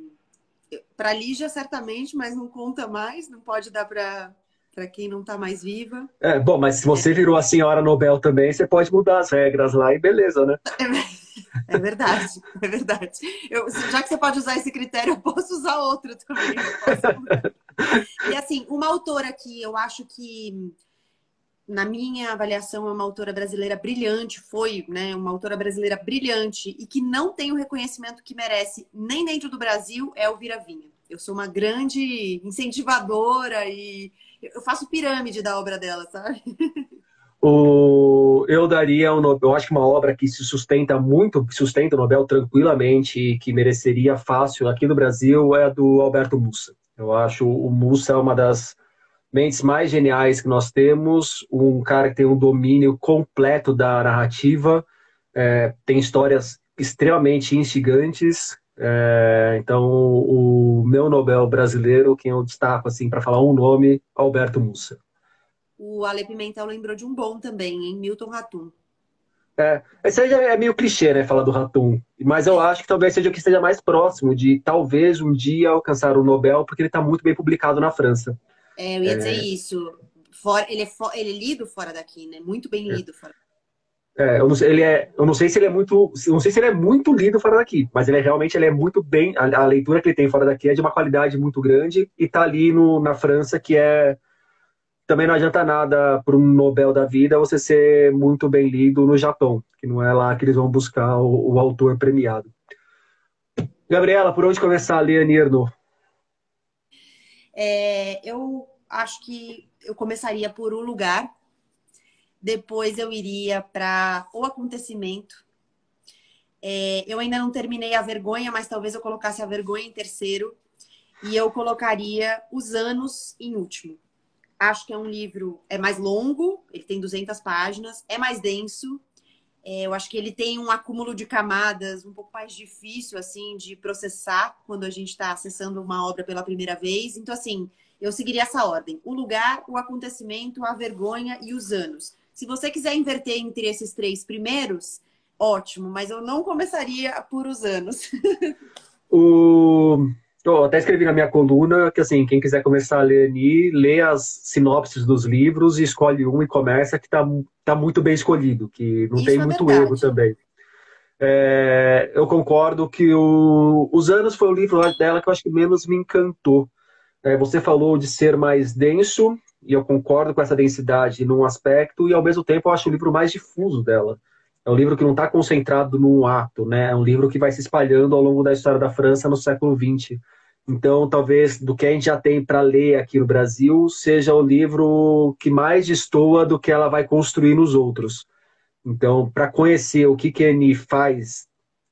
[SPEAKER 3] para Lígia, certamente, mas não conta mais, não pode dar para para quem não está mais viva.
[SPEAKER 1] É, bom, mas se você é. virou a senhora Nobel também, você pode mudar as regras lá e beleza, né?
[SPEAKER 3] É, é verdade, é verdade. Eu, já que você pode usar esse critério, eu posso usar outro também. e assim, uma autora que eu acho que, na minha avaliação, é uma autora brasileira brilhante, foi né, uma autora brasileira brilhante e que não tem o reconhecimento que merece nem dentro do Brasil, é Elvira Vinha. Eu sou uma grande incentivadora e eu faço pirâmide da obra dela, sabe?
[SPEAKER 1] O, eu daria um Nobel, eu acho que uma obra que se sustenta muito, sustenta o Nobel tranquilamente e que mereceria fácil aqui no Brasil é a do Alberto Mussa. Eu acho o Mussa uma das mentes mais geniais que nós temos, um cara que tem um domínio completo da narrativa, é, tem histórias extremamente instigantes. É, então, o meu Nobel brasileiro, quem eu destaco assim para falar um nome, Alberto Mussa.
[SPEAKER 3] O Ale Pimentel lembrou de um bom também, em Milton Ratum.
[SPEAKER 1] É, esse aí é meio clichê, né, falar do Ratum. Mas eu acho que talvez seja o que esteja mais próximo de talvez um dia alcançar o Nobel, porque ele está muito bem publicado na França.
[SPEAKER 3] É, eu ia é... dizer isso. Fora, ele, é for, ele é lido fora daqui, né? Muito bem é. lido fora
[SPEAKER 1] é, eu, não, ele é, eu não sei se ele é muito, não sei se ele é muito lido fora daqui, mas ele é, realmente ele é muito bem. A, a, leitura que ele tem fora daqui é de uma qualidade muito grande e está ali no, na França que é também não adianta nada para um Nobel da vida você ser muito bem lido no Japão, que não é lá que eles vão buscar o, o autor premiado. Gabriela, por onde começar a ler Nirno?
[SPEAKER 3] É, eu acho que eu começaria por O Lugar, depois eu iria para O Acontecimento. É, eu ainda não terminei A Vergonha, mas talvez eu colocasse A Vergonha em terceiro. E eu colocaria Os Anos em último. Acho que é um livro é mais longo, ele tem 200 páginas, é mais denso. É, eu acho que ele tem um acúmulo de camadas um pouco mais difícil assim de processar quando a gente está acessando uma obra pela primeira vez. Então assim, eu seguiria essa ordem: o lugar, o acontecimento, a vergonha e os anos. Se você quiser inverter entre esses três primeiros, ótimo, mas eu não começaria por os anos.
[SPEAKER 1] o eu até escrevi na minha coluna que, assim, quem quiser começar a ler ali, lê as sinopses dos livros e escolhe um e começa, que tá, tá muito bem escolhido, que não Isso tem é muito verdade. erro também. É, eu concordo que o, Os Anos foi o livro dela que eu acho que menos me encantou. É, você falou de ser mais denso, e eu concordo com essa densidade num aspecto, e ao mesmo tempo eu acho o livro mais difuso dela. É um livro que não está concentrado num ato, né? É um livro que vai se espalhando ao longo da história da França no século XX. Então, talvez do que a gente já tem para ler aqui no Brasil, seja o livro que mais destoa do que ela vai construir nos outros. Então, para conhecer o que Kenny faz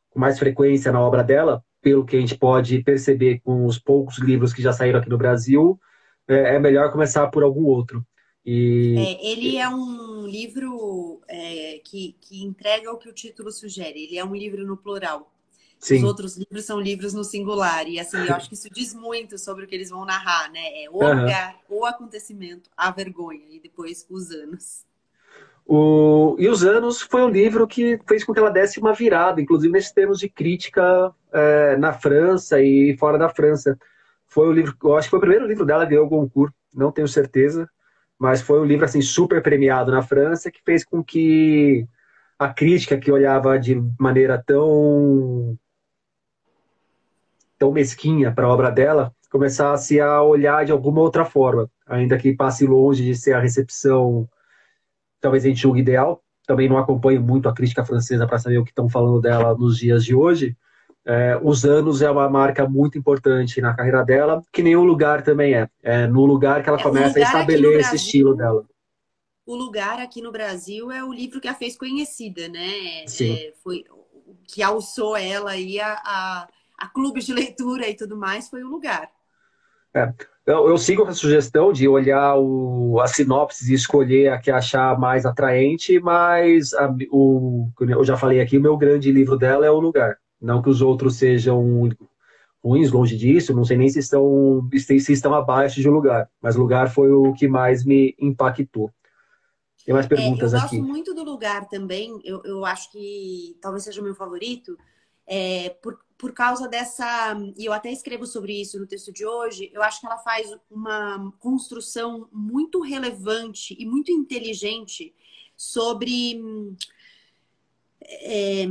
[SPEAKER 1] com mais frequência na obra dela, pelo que a gente pode perceber com os poucos livros que já saíram aqui no Brasil, é, é melhor começar por algum outro.
[SPEAKER 3] E... É, ele é um livro é, que, que entrega o que o título sugere. Ele é um livro no plural. Sim. Os outros livros são livros no singular. E assim, eu acho que isso diz muito sobre o que eles vão narrar, né? É o uhum. lugar, o acontecimento, a vergonha e depois os anos.
[SPEAKER 1] O... E os anos foi um livro que fez com que ela desse uma virada, inclusive nesses termos de crítica é, na França e fora da França. Foi o livro, eu acho que foi o primeiro livro dela que ganhou o concurso, não tenho certeza mas foi um livro assim super premiado na França que fez com que a crítica que olhava de maneira tão tão mesquinha para a obra dela começasse a olhar de alguma outra forma, ainda que passe longe de ser a recepção talvez a gente julgue ideal. Também não acompanho muito a crítica francesa para saber o que estão falando dela nos dias de hoje, é, os anos é uma marca muito importante na carreira dela, que nem o lugar também é. É no lugar que ela é, começa a estabelecer esse estilo dela.
[SPEAKER 3] O lugar aqui no Brasil é o livro que a fez conhecida, né?
[SPEAKER 1] Sim.
[SPEAKER 3] É, foi que alçou ela aí a, a, a, clubes de leitura e tudo mais, foi o lugar.
[SPEAKER 1] É. Eu, eu sigo a sugestão de olhar o, a sinopse e escolher a que achar mais atraente, mas a, o, eu já falei aqui, o meu grande livro dela é O Lugar. Não que os outros sejam ruins, longe disso, não sei nem se estão, se estão abaixo de um lugar, mas o lugar foi o que mais me impactou. Tem mais perguntas
[SPEAKER 3] é, eu
[SPEAKER 1] aqui.
[SPEAKER 3] Eu gosto muito do lugar também, eu, eu acho que talvez seja o meu favorito, é, por, por causa dessa. E eu até escrevo sobre isso no texto de hoje, eu acho que ela faz uma construção muito relevante e muito inteligente sobre é,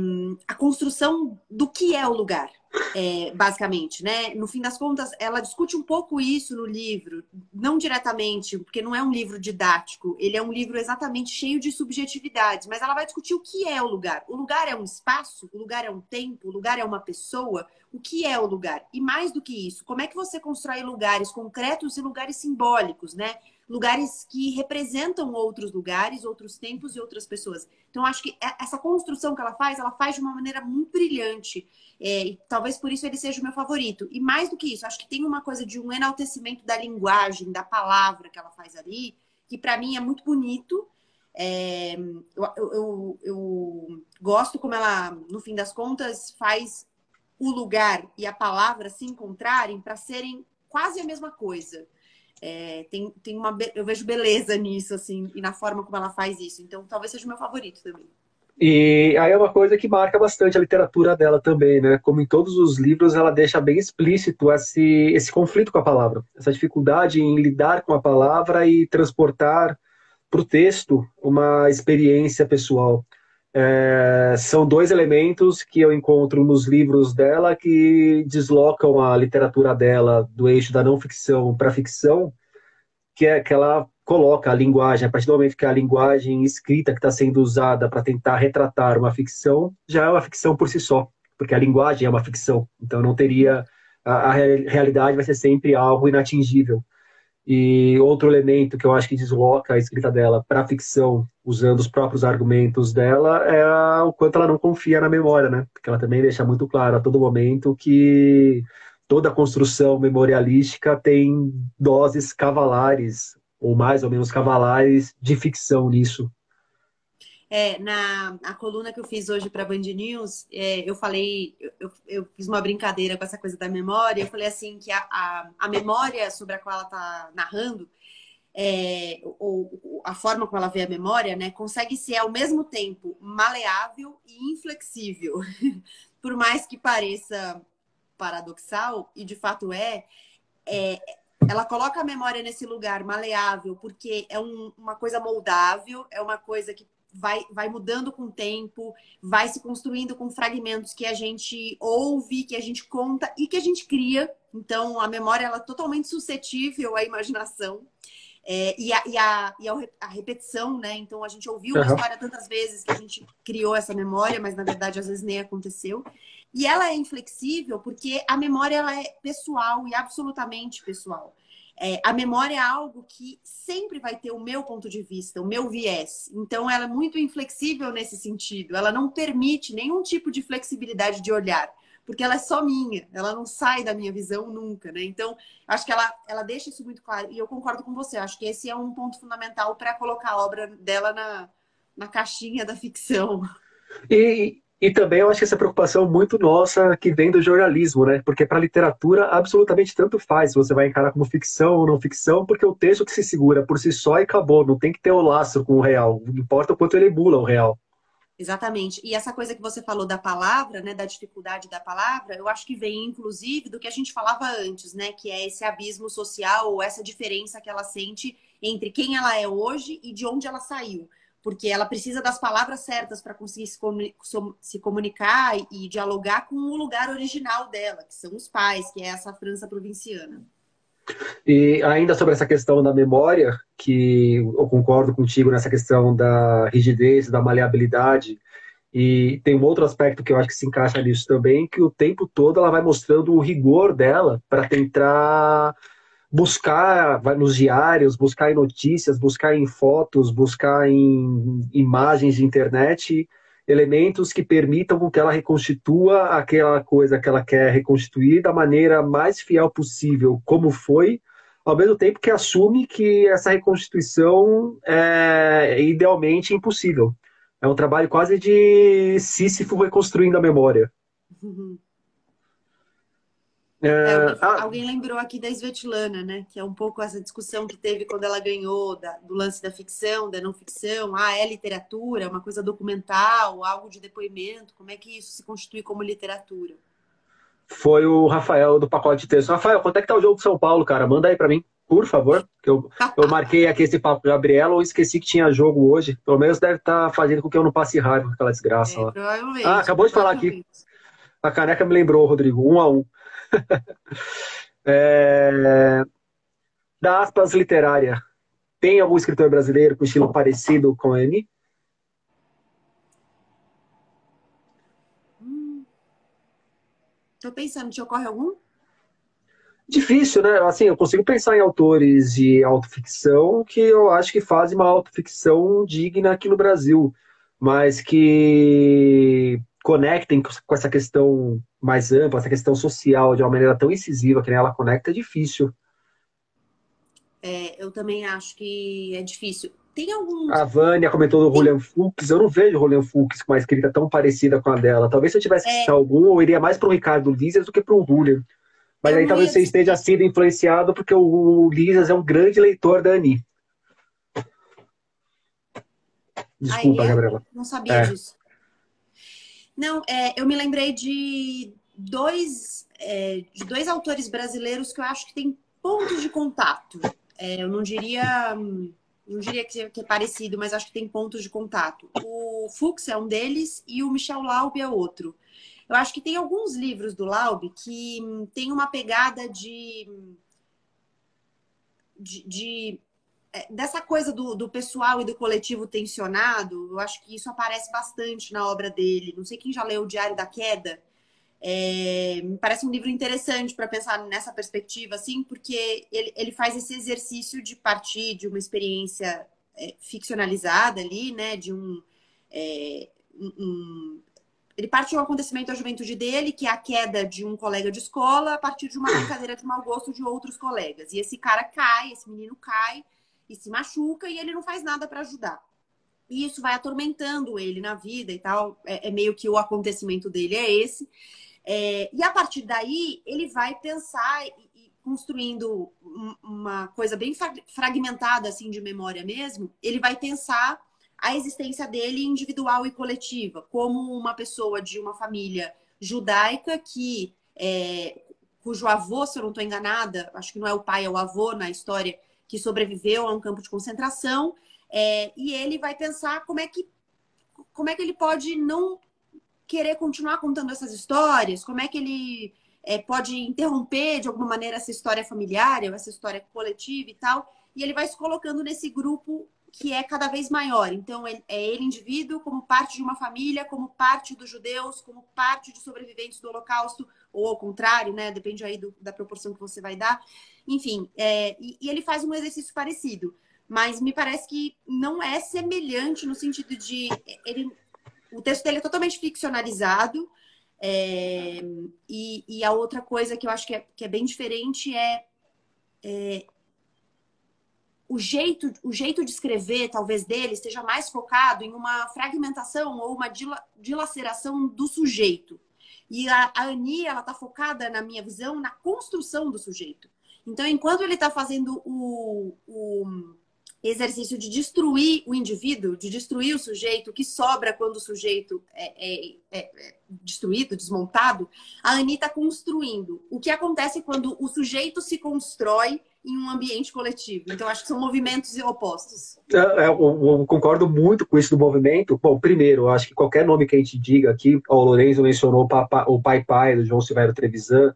[SPEAKER 3] a construção do que é o lugar, é, basicamente, né? No fim das contas, ela discute um pouco isso no livro, não diretamente, porque não é um livro didático, ele é um livro exatamente cheio de subjetividades, mas ela vai discutir o que é o lugar. O lugar é um espaço, o lugar é um tempo, o lugar é uma pessoa, o que é o lugar? E mais do que isso, como é que você constrói lugares concretos e lugares simbólicos, né? Lugares que representam outros lugares, outros tempos e outras pessoas. Então, acho que essa construção que ela faz, ela faz de uma maneira muito brilhante. É, e talvez por isso ele seja o meu favorito. E mais do que isso, acho que tem uma coisa de um enaltecimento da linguagem, da palavra que ela faz ali, que para mim é muito bonito. É, eu, eu, eu gosto como ela, no fim das contas, faz o lugar e a palavra se encontrarem para serem quase a mesma coisa. É, tem, tem uma, eu vejo beleza nisso, assim, e na forma como ela faz isso. Então, talvez seja o meu favorito também.
[SPEAKER 1] E aí é uma coisa que marca bastante a literatura dela também, né? Como em todos os livros, ela deixa bem explícito esse, esse conflito com a palavra, essa dificuldade em lidar com a palavra e transportar para o texto uma experiência pessoal. É, são dois elementos que eu encontro nos livros dela que deslocam a literatura dela do eixo da não ficção para a ficção, que é que ela coloca a linguagem, a partir do momento que a linguagem escrita que está sendo usada para tentar retratar uma ficção, já é uma ficção por si só, porque a linguagem é uma ficção, então não teria. A, a realidade vai ser sempre algo inatingível. E outro elemento que eu acho que desloca a escrita dela para a ficção, usando os próprios argumentos dela, é o quanto ela não confia na memória, né? Porque ela também deixa muito claro a todo momento que toda construção memorialística tem doses cavalares, ou mais ou menos cavalares, de ficção nisso.
[SPEAKER 3] É, na a coluna que eu fiz hoje para Band News, é, eu falei, eu, eu, fiz uma brincadeira com essa coisa da memória. Eu falei assim que a, a, a memória sobre a qual ela está narrando, é, ou, a forma como ela vê a memória, né, consegue ser ao mesmo tempo maleável e inflexível. Por mais que pareça paradoxal, e de fato é, é ela coloca a memória nesse lugar maleável, porque é um, uma coisa moldável, é uma coisa que vai, vai mudando com o tempo, vai se construindo com fragmentos que a gente ouve, que a gente conta e que a gente cria. Então, a memória ela é totalmente suscetível à imaginação. É, e, a, e, a, e a, repetição, né? Então a gente ouviu uma uhum. história tantas vezes que a gente criou essa memória, mas na verdade às vezes nem aconteceu. E ela é inflexível porque a memória ela é pessoal e absolutamente pessoal. É, a memória é algo que sempre vai ter o meu ponto de vista, o meu viés. Então, ela é muito inflexível nesse sentido. Ela não permite nenhum tipo de flexibilidade de olhar, porque ela é só minha. Ela não sai da minha visão nunca, né? Então, acho que ela, ela deixa isso muito claro. E eu concordo com você. Acho que esse é um ponto fundamental para colocar a obra dela na, na caixinha da ficção.
[SPEAKER 1] E, e também eu acho que essa preocupação muito nossa que vem do jornalismo, né? Porque para a literatura absolutamente tanto faz se você vai encarar como ficção ou não ficção, porque o texto que se segura por si só e acabou, não tem que ter o laço com o real, não importa o quanto ele emula o real.
[SPEAKER 3] Exatamente. E essa coisa que você falou da palavra, né, da dificuldade da palavra, eu acho que vem inclusive do que a gente falava antes, né, que é esse abismo social ou essa diferença que ela sente entre quem ela é hoje e de onde ela saiu porque ela precisa das palavras certas para conseguir se, comunicar e dialogar com o lugar original dela, que são os pais, que é essa França provinciana.
[SPEAKER 1] E ainda sobre essa questão da memória, que eu concordo contigo nessa questão da rigidez, da maleabilidade, e tem um outro aspecto que eu acho que se encaixa nisso também, que o tempo todo ela vai mostrando o rigor dela para tentar buscar nos diários, buscar em notícias, buscar em fotos, buscar em imagens de internet elementos que permitam que ela reconstitua aquela coisa que ela quer reconstituir da maneira mais fiel possível, como foi, ao mesmo tempo que assume que essa reconstituição é idealmente impossível. É um trabalho quase de Sísifo reconstruindo a memória. Uhum.
[SPEAKER 3] É, é, alguém, ah, alguém, lembrou aqui da Svetlana, né? Que é um pouco essa discussão que teve quando ela ganhou da, do lance da ficção, da não ficção. Ah, é literatura, é uma coisa documental, algo de depoimento. Como é que isso se constitui como literatura?
[SPEAKER 1] Foi o Rafael do pacote de texto. Rafael, quanto é que tá o jogo de São Paulo, cara? Manda aí para mim. por favor. Eu, eu marquei aqui esse papo com Gabriela ou esqueci que tinha jogo hoje. Pelo menos deve estar tá fazendo com que eu não passe raiva com aquela desgraça é, lá. Ah, acabou de falar aqui. A caneca me lembrou, Rodrigo, um a um. é... Da aspas literária, tem algum escritor brasileiro com estilo parecido com a Annie?
[SPEAKER 3] Tô pensando, te ocorre algum?
[SPEAKER 1] Difícil, né? Assim, eu consigo pensar em autores de autoficção que eu acho que fazem uma autoficção digna aqui no Brasil, mas que conectem com essa questão mais ampla, essa questão social de uma maneira tão incisiva que ela conecta, é difícil.
[SPEAKER 3] É, eu também acho que é difícil. Tem algum.
[SPEAKER 1] A Vânia comentou do Julian Fuchs. Eu não vejo o Julian Fuchs com uma escrita tão parecida com a dela. Talvez se eu tivesse que é... citar algum, eu iria mais para o Ricardo Lisas do que para o Julian. Mas eu aí talvez você esteja sendo influenciado porque o Lisas é um grande leitor da Ani. Desculpa, Gabriela.
[SPEAKER 3] Não sabia é. disso. Não, é, eu me lembrei de dois, é, de dois autores brasileiros que eu acho que têm pontos de contato. É, eu não diria não diria que, é parecido, mas acho que tem pontos de contato. O Fuchs é um deles e o Michel Laub é outro. Eu acho que tem alguns livros do Laub que tem uma pegada de. de, de dessa coisa do, do pessoal e do coletivo tensionado. Eu acho que isso aparece bastante na obra dele. Não sei quem já leu O Diário da Queda. É, me parece um livro interessante para pensar nessa perspectiva, assim, porque ele, ele faz esse exercício de partir de uma experiência é, ficcionalizada ali, né, de um, é, um, Ele parte de um acontecimento da juventude dele, que é a queda de um colega de escola a partir de uma brincadeira de mau gosto de outros colegas. E esse cara cai, esse menino cai e se machuca e ele não faz nada para ajudar. E isso vai atormentando ele na vida e tal. É, é meio que o acontecimento dele é esse. É, e a partir daí, ele vai pensar e, e construindo uma coisa bem fragmentada assim de memória mesmo, ele vai pensar a existência dele individual e coletiva, como uma pessoa de uma família judaica que é, cujo avô, se eu não estou enganada, acho que não é o pai, é o avô na história, que sobreviveu a um campo de concentração, é, e ele vai pensar como é que como é que ele pode não querer continuar contando essas histórias? Como é que ele é, pode interromper de alguma maneira essa história familiar, essa história coletiva e tal? E ele vai se colocando nesse grupo que é cada vez maior. Então, é ele indivíduo como parte de uma família, como parte dos judeus, como parte de sobreviventes do Holocausto, ou ao contrário, né? Depende aí do, da proporção que você vai dar. Enfim, é, e, e, ele faz um exercício parecido. Mas me parece que não é semelhante no sentido de ele o texto dele é totalmente ficcionalizado. É, e, e, a outra coisa que eu acho que é, que é bem diferente é, é, o, jeito, o jeito de escrever, talvez, dele esteja mais focado em uma fragmentação ou uma dilaceração do sujeito. E a, a Ani, ela está focada, na minha visão, na construção do sujeito. Então, enquanto ele está fazendo o, o exercício de destruir o indivíduo, de destruir o sujeito, que sobra quando o sujeito é, é, é, é destruído, desmontado, a Anitta está construindo. O que acontece quando o sujeito se constrói em um ambiente coletivo. Então, acho que são movimentos opostos.
[SPEAKER 1] É, é, eu, eu, concordo muito com isso do movimento. Bom, primeiro, eu acho que qualquer nome que a gente diga aqui, o Lourenço mencionou o Pai Pai, do João Silvério Trevisan,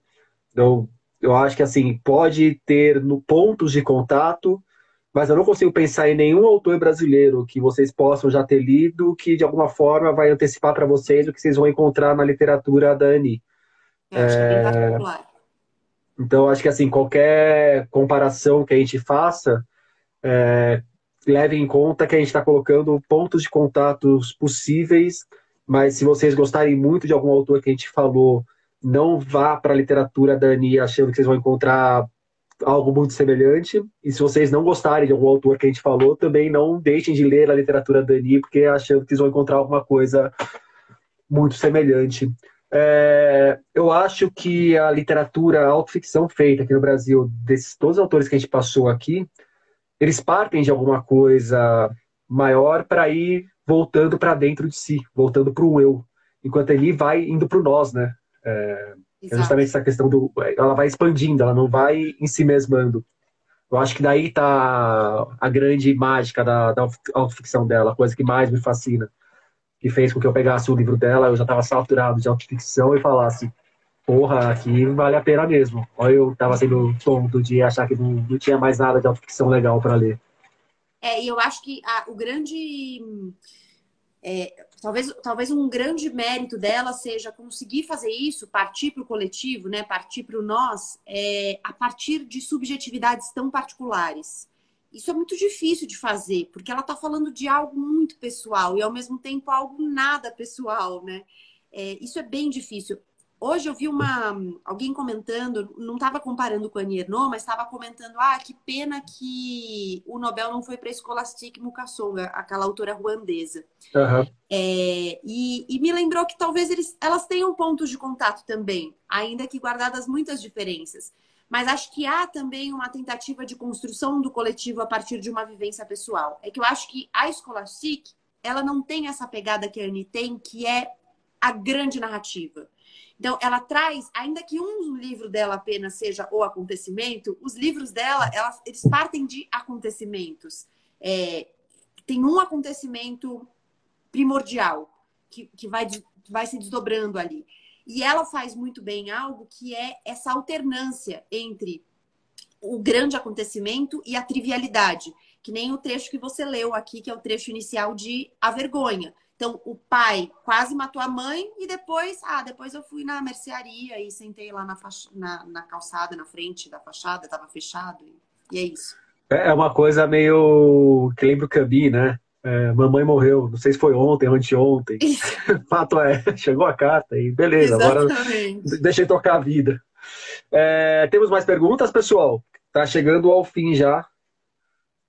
[SPEAKER 1] eu, eu acho que assim, pode ter no pontos de contato mas eu não consigo pensar em nenhum autor brasileiro que vocês possam já ter lido que de alguma forma vai antecipar para vocês o que vocês vão encontrar na literatura da Ani.
[SPEAKER 3] Eu acho é... que é bem
[SPEAKER 1] Então, acho que assim, qualquer comparação que a gente faça, é, leve em conta que a gente está colocando pontos de contatos possíveis, mas se vocês gostarem muito de algum autor que a gente falou, não vá para a literatura da Ani achando que vocês vão encontrar algo muito semelhante. E se vocês não gostarem de algum autor que a gente falou, também não deixem de ler a literatura Dani, porque achando que vocês vão encontrar alguma coisa muito semelhante. É, eu acho que a literatura a autoficção feita aqui no Brasil, desses todos os autores que a gente passou aqui, eles partem de alguma coisa maior para ir voltando para dentro de si, voltando para o eu, enquanto ele vai indo para o nós, né? É, é justamente essa questão do. Ela vai expandindo, ela não vai em si mesmando. Eu acho que daí tá a grande mágica da, da autoficção dela, a coisa que mais me fascina. Que fez com que eu pegasse o livro dela, eu já estava saturado de autoficção e falasse: porra, aqui vale a pena mesmo. Olha, eu tava sendo tonto de achar que não, não tinha mais nada de autoficção legal para ler.
[SPEAKER 3] É, e eu acho que a, o grande. É, talvez, talvez um grande mérito dela seja conseguir fazer isso, partir para o coletivo, né, partir para o nós, é, a partir de subjetividades tão particulares. Isso é muito difícil de fazer, porque ela está falando de algo muito pessoal e, ao mesmo tempo, algo nada pessoal, né? É, isso é bem difícil. Hoje eu vi uma alguém comentando, não estava comparando com a Annie Ernaux, mas estava comentando, ah, que pena que o Nobel não foi para Scholastic Mukasonga, aquela autora ruandesa.
[SPEAKER 1] Uhum.
[SPEAKER 3] É, e, e, me lembrou que talvez eles, elas tenham pontos de contato também, ainda que guardadas muitas diferenças. Mas acho que há também uma tentativa de construção do coletivo a partir de uma vivência pessoal. É que eu acho que a Scholastic, ela não tem essa pegada que a Annie tem, que é a grande narrativa. Então, ela traz, ainda que um livro dela apenas seja o acontecimento, os livros dela, elas, eles partem de acontecimentos. É, tem um acontecimento primordial que, que vai, vai se desdobrando ali. E ela faz muito bem algo que é essa alternância entre o grande acontecimento e a trivialidade, que nem o trecho que você leu aqui, que é o trecho inicial de A Vergonha. Então, o pai quase matou a mãe e depois, ah, depois eu fui na mercearia e sentei lá na, na, na calçada, na frente da fachada, estava fechado. E, é isso.
[SPEAKER 1] É, é uma coisa meio que lembra o Cabi, né? É, mamãe morreu, não sei se foi ontem ou anteontem. Fato é, chegou a carta e beleza, Exatamente. agora deixei tocar a vida. É, temos mais perguntas, pessoal? Tá chegando ao fim já.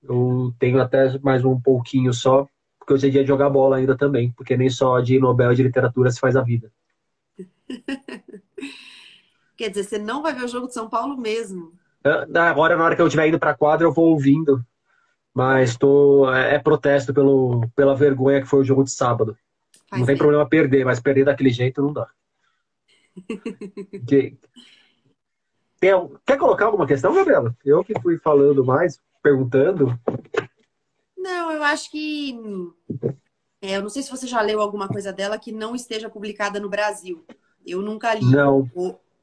[SPEAKER 1] Eu tenho até mais um pouquinho só porque hoje é dia de jogar bola ainda também, porque nem só de Nobel de literatura se faz a vida.
[SPEAKER 3] Quer dizer, você não vai ver o jogo de São Paulo mesmo?
[SPEAKER 1] Agora, na hora que eu estiver indo para a quadra, eu vou ouvindo. Mas tô, é, é, protesto pelo, pela vergonha que foi o jogo de sábado. Faz não tem bem. problema perder, mas perder daquele jeito não dá. que, tem, quer colocar alguma questão, Gabriela? Eu que fui falando mais, perguntando.
[SPEAKER 3] Não, eu acho que. É, eu não sei se você já leu alguma coisa dela que não esteja publicada no Brasil. Eu nunca li.
[SPEAKER 1] Não.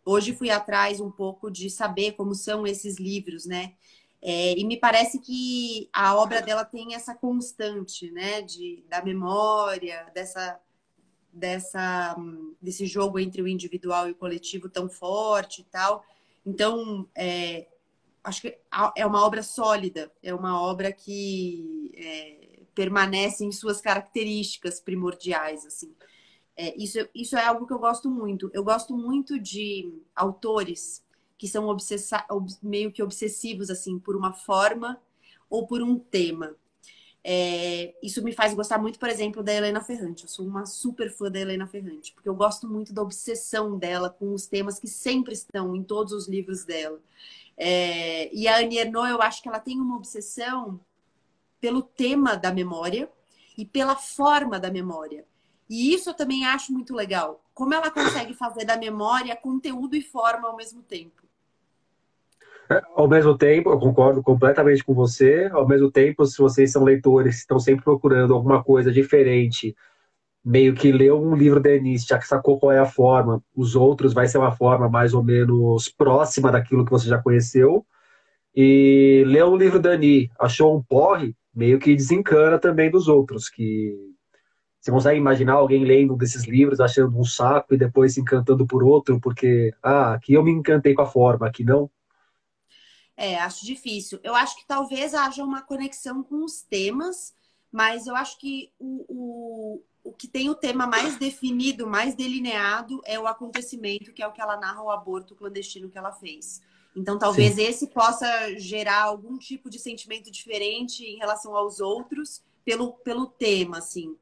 [SPEAKER 3] Hoje fui atrás um pouco de saber como são esses livros, né? É, e me parece que a obra dela tem essa constante, né? De, da memória, dessa, dessa, desse jogo entre o individual e o coletivo tão forte e tal. Então, é, acho que é uma obra sólida, é uma obra que é, permanece em suas características primordiais, assim. É, isso, isso é algo que eu gosto muito. Eu gosto muito de autores que são obsessa meio que obsessivos, assim, por uma forma ou por um tema. É, isso me faz gostar muito, por exemplo, da Helena Ferrante. Eu sou uma super fã da Helena Ferrante, porque eu gosto muito da obsessão dela com os temas que sempre estão em todos os livros dela. É, e a Annie Ernaux, eu acho que ela tem uma obsessão pelo tema da memória e pela forma da memória. E isso eu também acho muito legal. Como ela consegue fazer da memória conteúdo e forma ao mesmo tempo.
[SPEAKER 1] É, ao mesmo tempo, eu concordo completamente com você. Ao mesmo tempo, se vocês são leitores, estão sempre procurando alguma coisa diferente meio que leu um livro da Eunice, já que sacou qual é a forma, os outros vai ser uma forma mais ou menos próxima daquilo que você já conheceu. E leu um livro da Ani, achou um porre, meio que desencana também dos outros, que você consegue imaginar alguém lendo desses livros, achando um saco e depois se encantando por outro, porque, ah, aqui eu me encantei com a forma, aqui não?
[SPEAKER 3] É, acho difícil. Eu acho que talvez haja uma conexão com os temas, mas eu acho que o, o que tem o tema mais definido, mais delineado, é o acontecimento, que é o que ela narra o aborto clandestino que ela fez. Então, talvez Sim. esse possa gerar algum tipo de sentimento diferente em relação aos outros pelo, pelo tema, assim.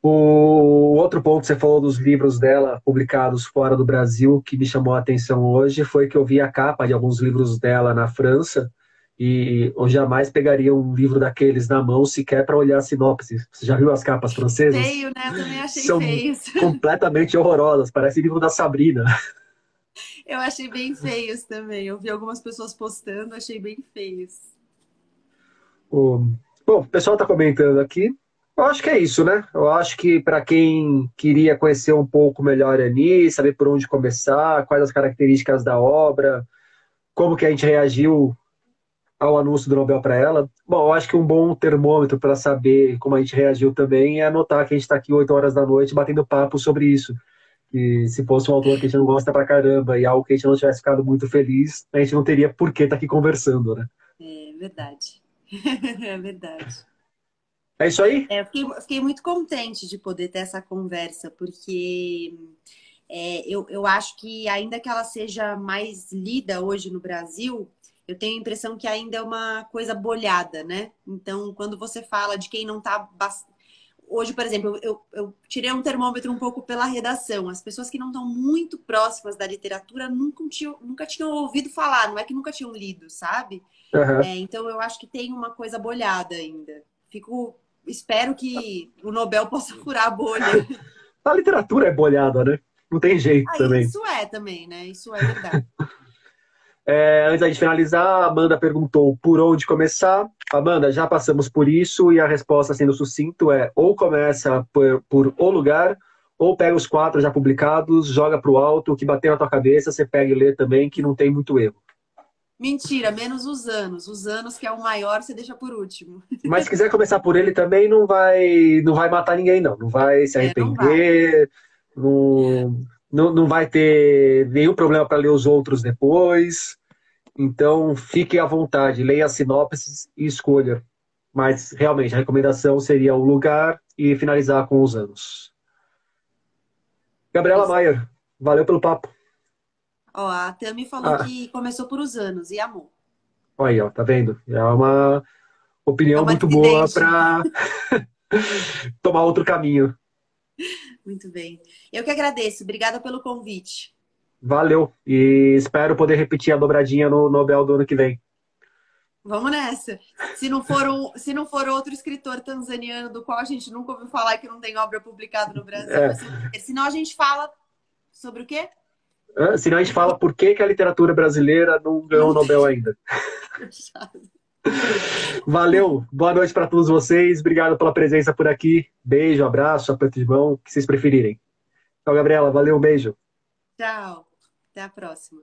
[SPEAKER 1] O outro ponto que você falou dos livros dela publicados fora do Brasil que me chamou a atenção hoje foi que eu vi a capa de alguns livros dela na França e eu jamais pegaria um livro daqueles na mão sequer para olhar a sinopse. Você já viu as capas francesas?
[SPEAKER 3] Feio, né? Eu também achei São
[SPEAKER 1] completamente horrorosas. Parece livro da Sabrina.
[SPEAKER 3] Eu achei bem feios também. Eu vi algumas pessoas postando, achei bem feios.
[SPEAKER 1] Bom, o pessoal está comentando aqui. Eu acho que é isso, né? Eu acho que para quem queria conhecer um pouco melhor a Ani, saber por onde começar, quais as características da obra, como que a gente reagiu ao anúncio do Nobel para ela. Bom, eu acho que um bom termômetro para saber como a gente reagiu também é anotar que a gente está aqui 8 horas da noite batendo papo sobre isso. E se fosse um autor que a gente não gosta pra caramba e algo que a gente não tivesse ficado muito feliz, a gente não teria por que estar tá aqui conversando, né?
[SPEAKER 3] É verdade. é verdade.
[SPEAKER 1] É isso aí?
[SPEAKER 3] É, eu fiquei, fiquei, muito contente de poder ter essa conversa, porque é, eu, eu acho que, ainda que ela seja mais lida hoje no Brasil, eu tenho a impressão que ainda é uma coisa bolhada, né? Então, quando você fala de quem não está. Hoje, por exemplo, eu, eu, tirei um termômetro um pouco pela redação. As pessoas que não estão muito próximas da literatura nunca tinham, nunca tinham ouvido falar, não é que nunca tinham lido, sabe? Uhum. É, então, eu acho que tem uma coisa bolhada ainda. Fico. Espero que o Nobel possa furar a bolha.
[SPEAKER 1] a literatura é bolhada, né? Não tem jeito
[SPEAKER 3] ah,
[SPEAKER 1] também.
[SPEAKER 3] Isso é também, né? Isso é verdade.
[SPEAKER 1] É, antes da gente finalizar, a Amanda perguntou por onde começar. Amanda, já passamos por isso e a resposta, sendo sucinto, é ou começa por, por o lugar, ou pega os quatro já publicados, joga para o alto, o que bater na tua cabeça, você pega e lê também, que não tem muito erro.
[SPEAKER 3] Mentira, menos os anos. Os anos, que é o maior, você deixa por último.
[SPEAKER 1] Mas se quiser começar por ele também, não vai, não vai matar ninguém, não. Não vai se arrepender, é, não, vai. Não, não, não vai ter nenhum problema para ler os outros depois. Então, fique à vontade, leia as sinopses e escolha. Mas, realmente, a recomendação seria o lugar e finalizar com os anos. Gabriela Maier, valeu pelo papo.
[SPEAKER 3] Ó, a Tami falou ah. que começou por os anos e amou.
[SPEAKER 1] Olha aí, ó, tá vendo? É uma opinião é uma muito boa para tomar outro caminho.
[SPEAKER 3] Muito bem. Eu que agradeço. Obrigada pelo convite.
[SPEAKER 1] Valeu. E espero poder repetir a dobradinha no Nobel do ano que vem.
[SPEAKER 3] Vamos nessa. Se não for, um, se não for outro escritor tanzaniano do qual a gente nunca ouviu falar que não tem obra publicada no Brasil, é. senão a gente fala sobre o quê?
[SPEAKER 1] É, senão a gente fala por que, que a literatura brasileira não ganhou o Nobel ainda. Valeu, boa noite para todos vocês, obrigado pela presença por aqui. Beijo, abraço, aperto de mão, o que vocês preferirem. Tchau, Gabriela, valeu, um beijo.
[SPEAKER 3] Tchau. Até a próxima.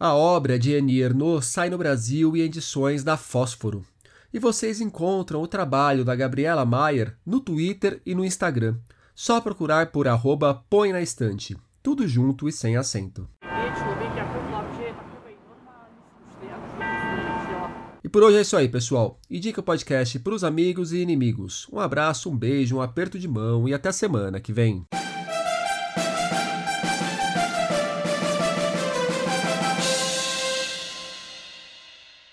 [SPEAKER 4] A obra de Eni Ernaux sai no Brasil em edições da Fósforo. E vocês encontram o trabalho da Gabriela Maier no Twitter e no Instagram. Só procurar por arroba põe na estante. Tudo junto e sem acento. E por hoje é isso aí, pessoal. Indica o podcast para os amigos e inimigos. Um abraço, um beijo, um aperto de mão e até a semana que vem.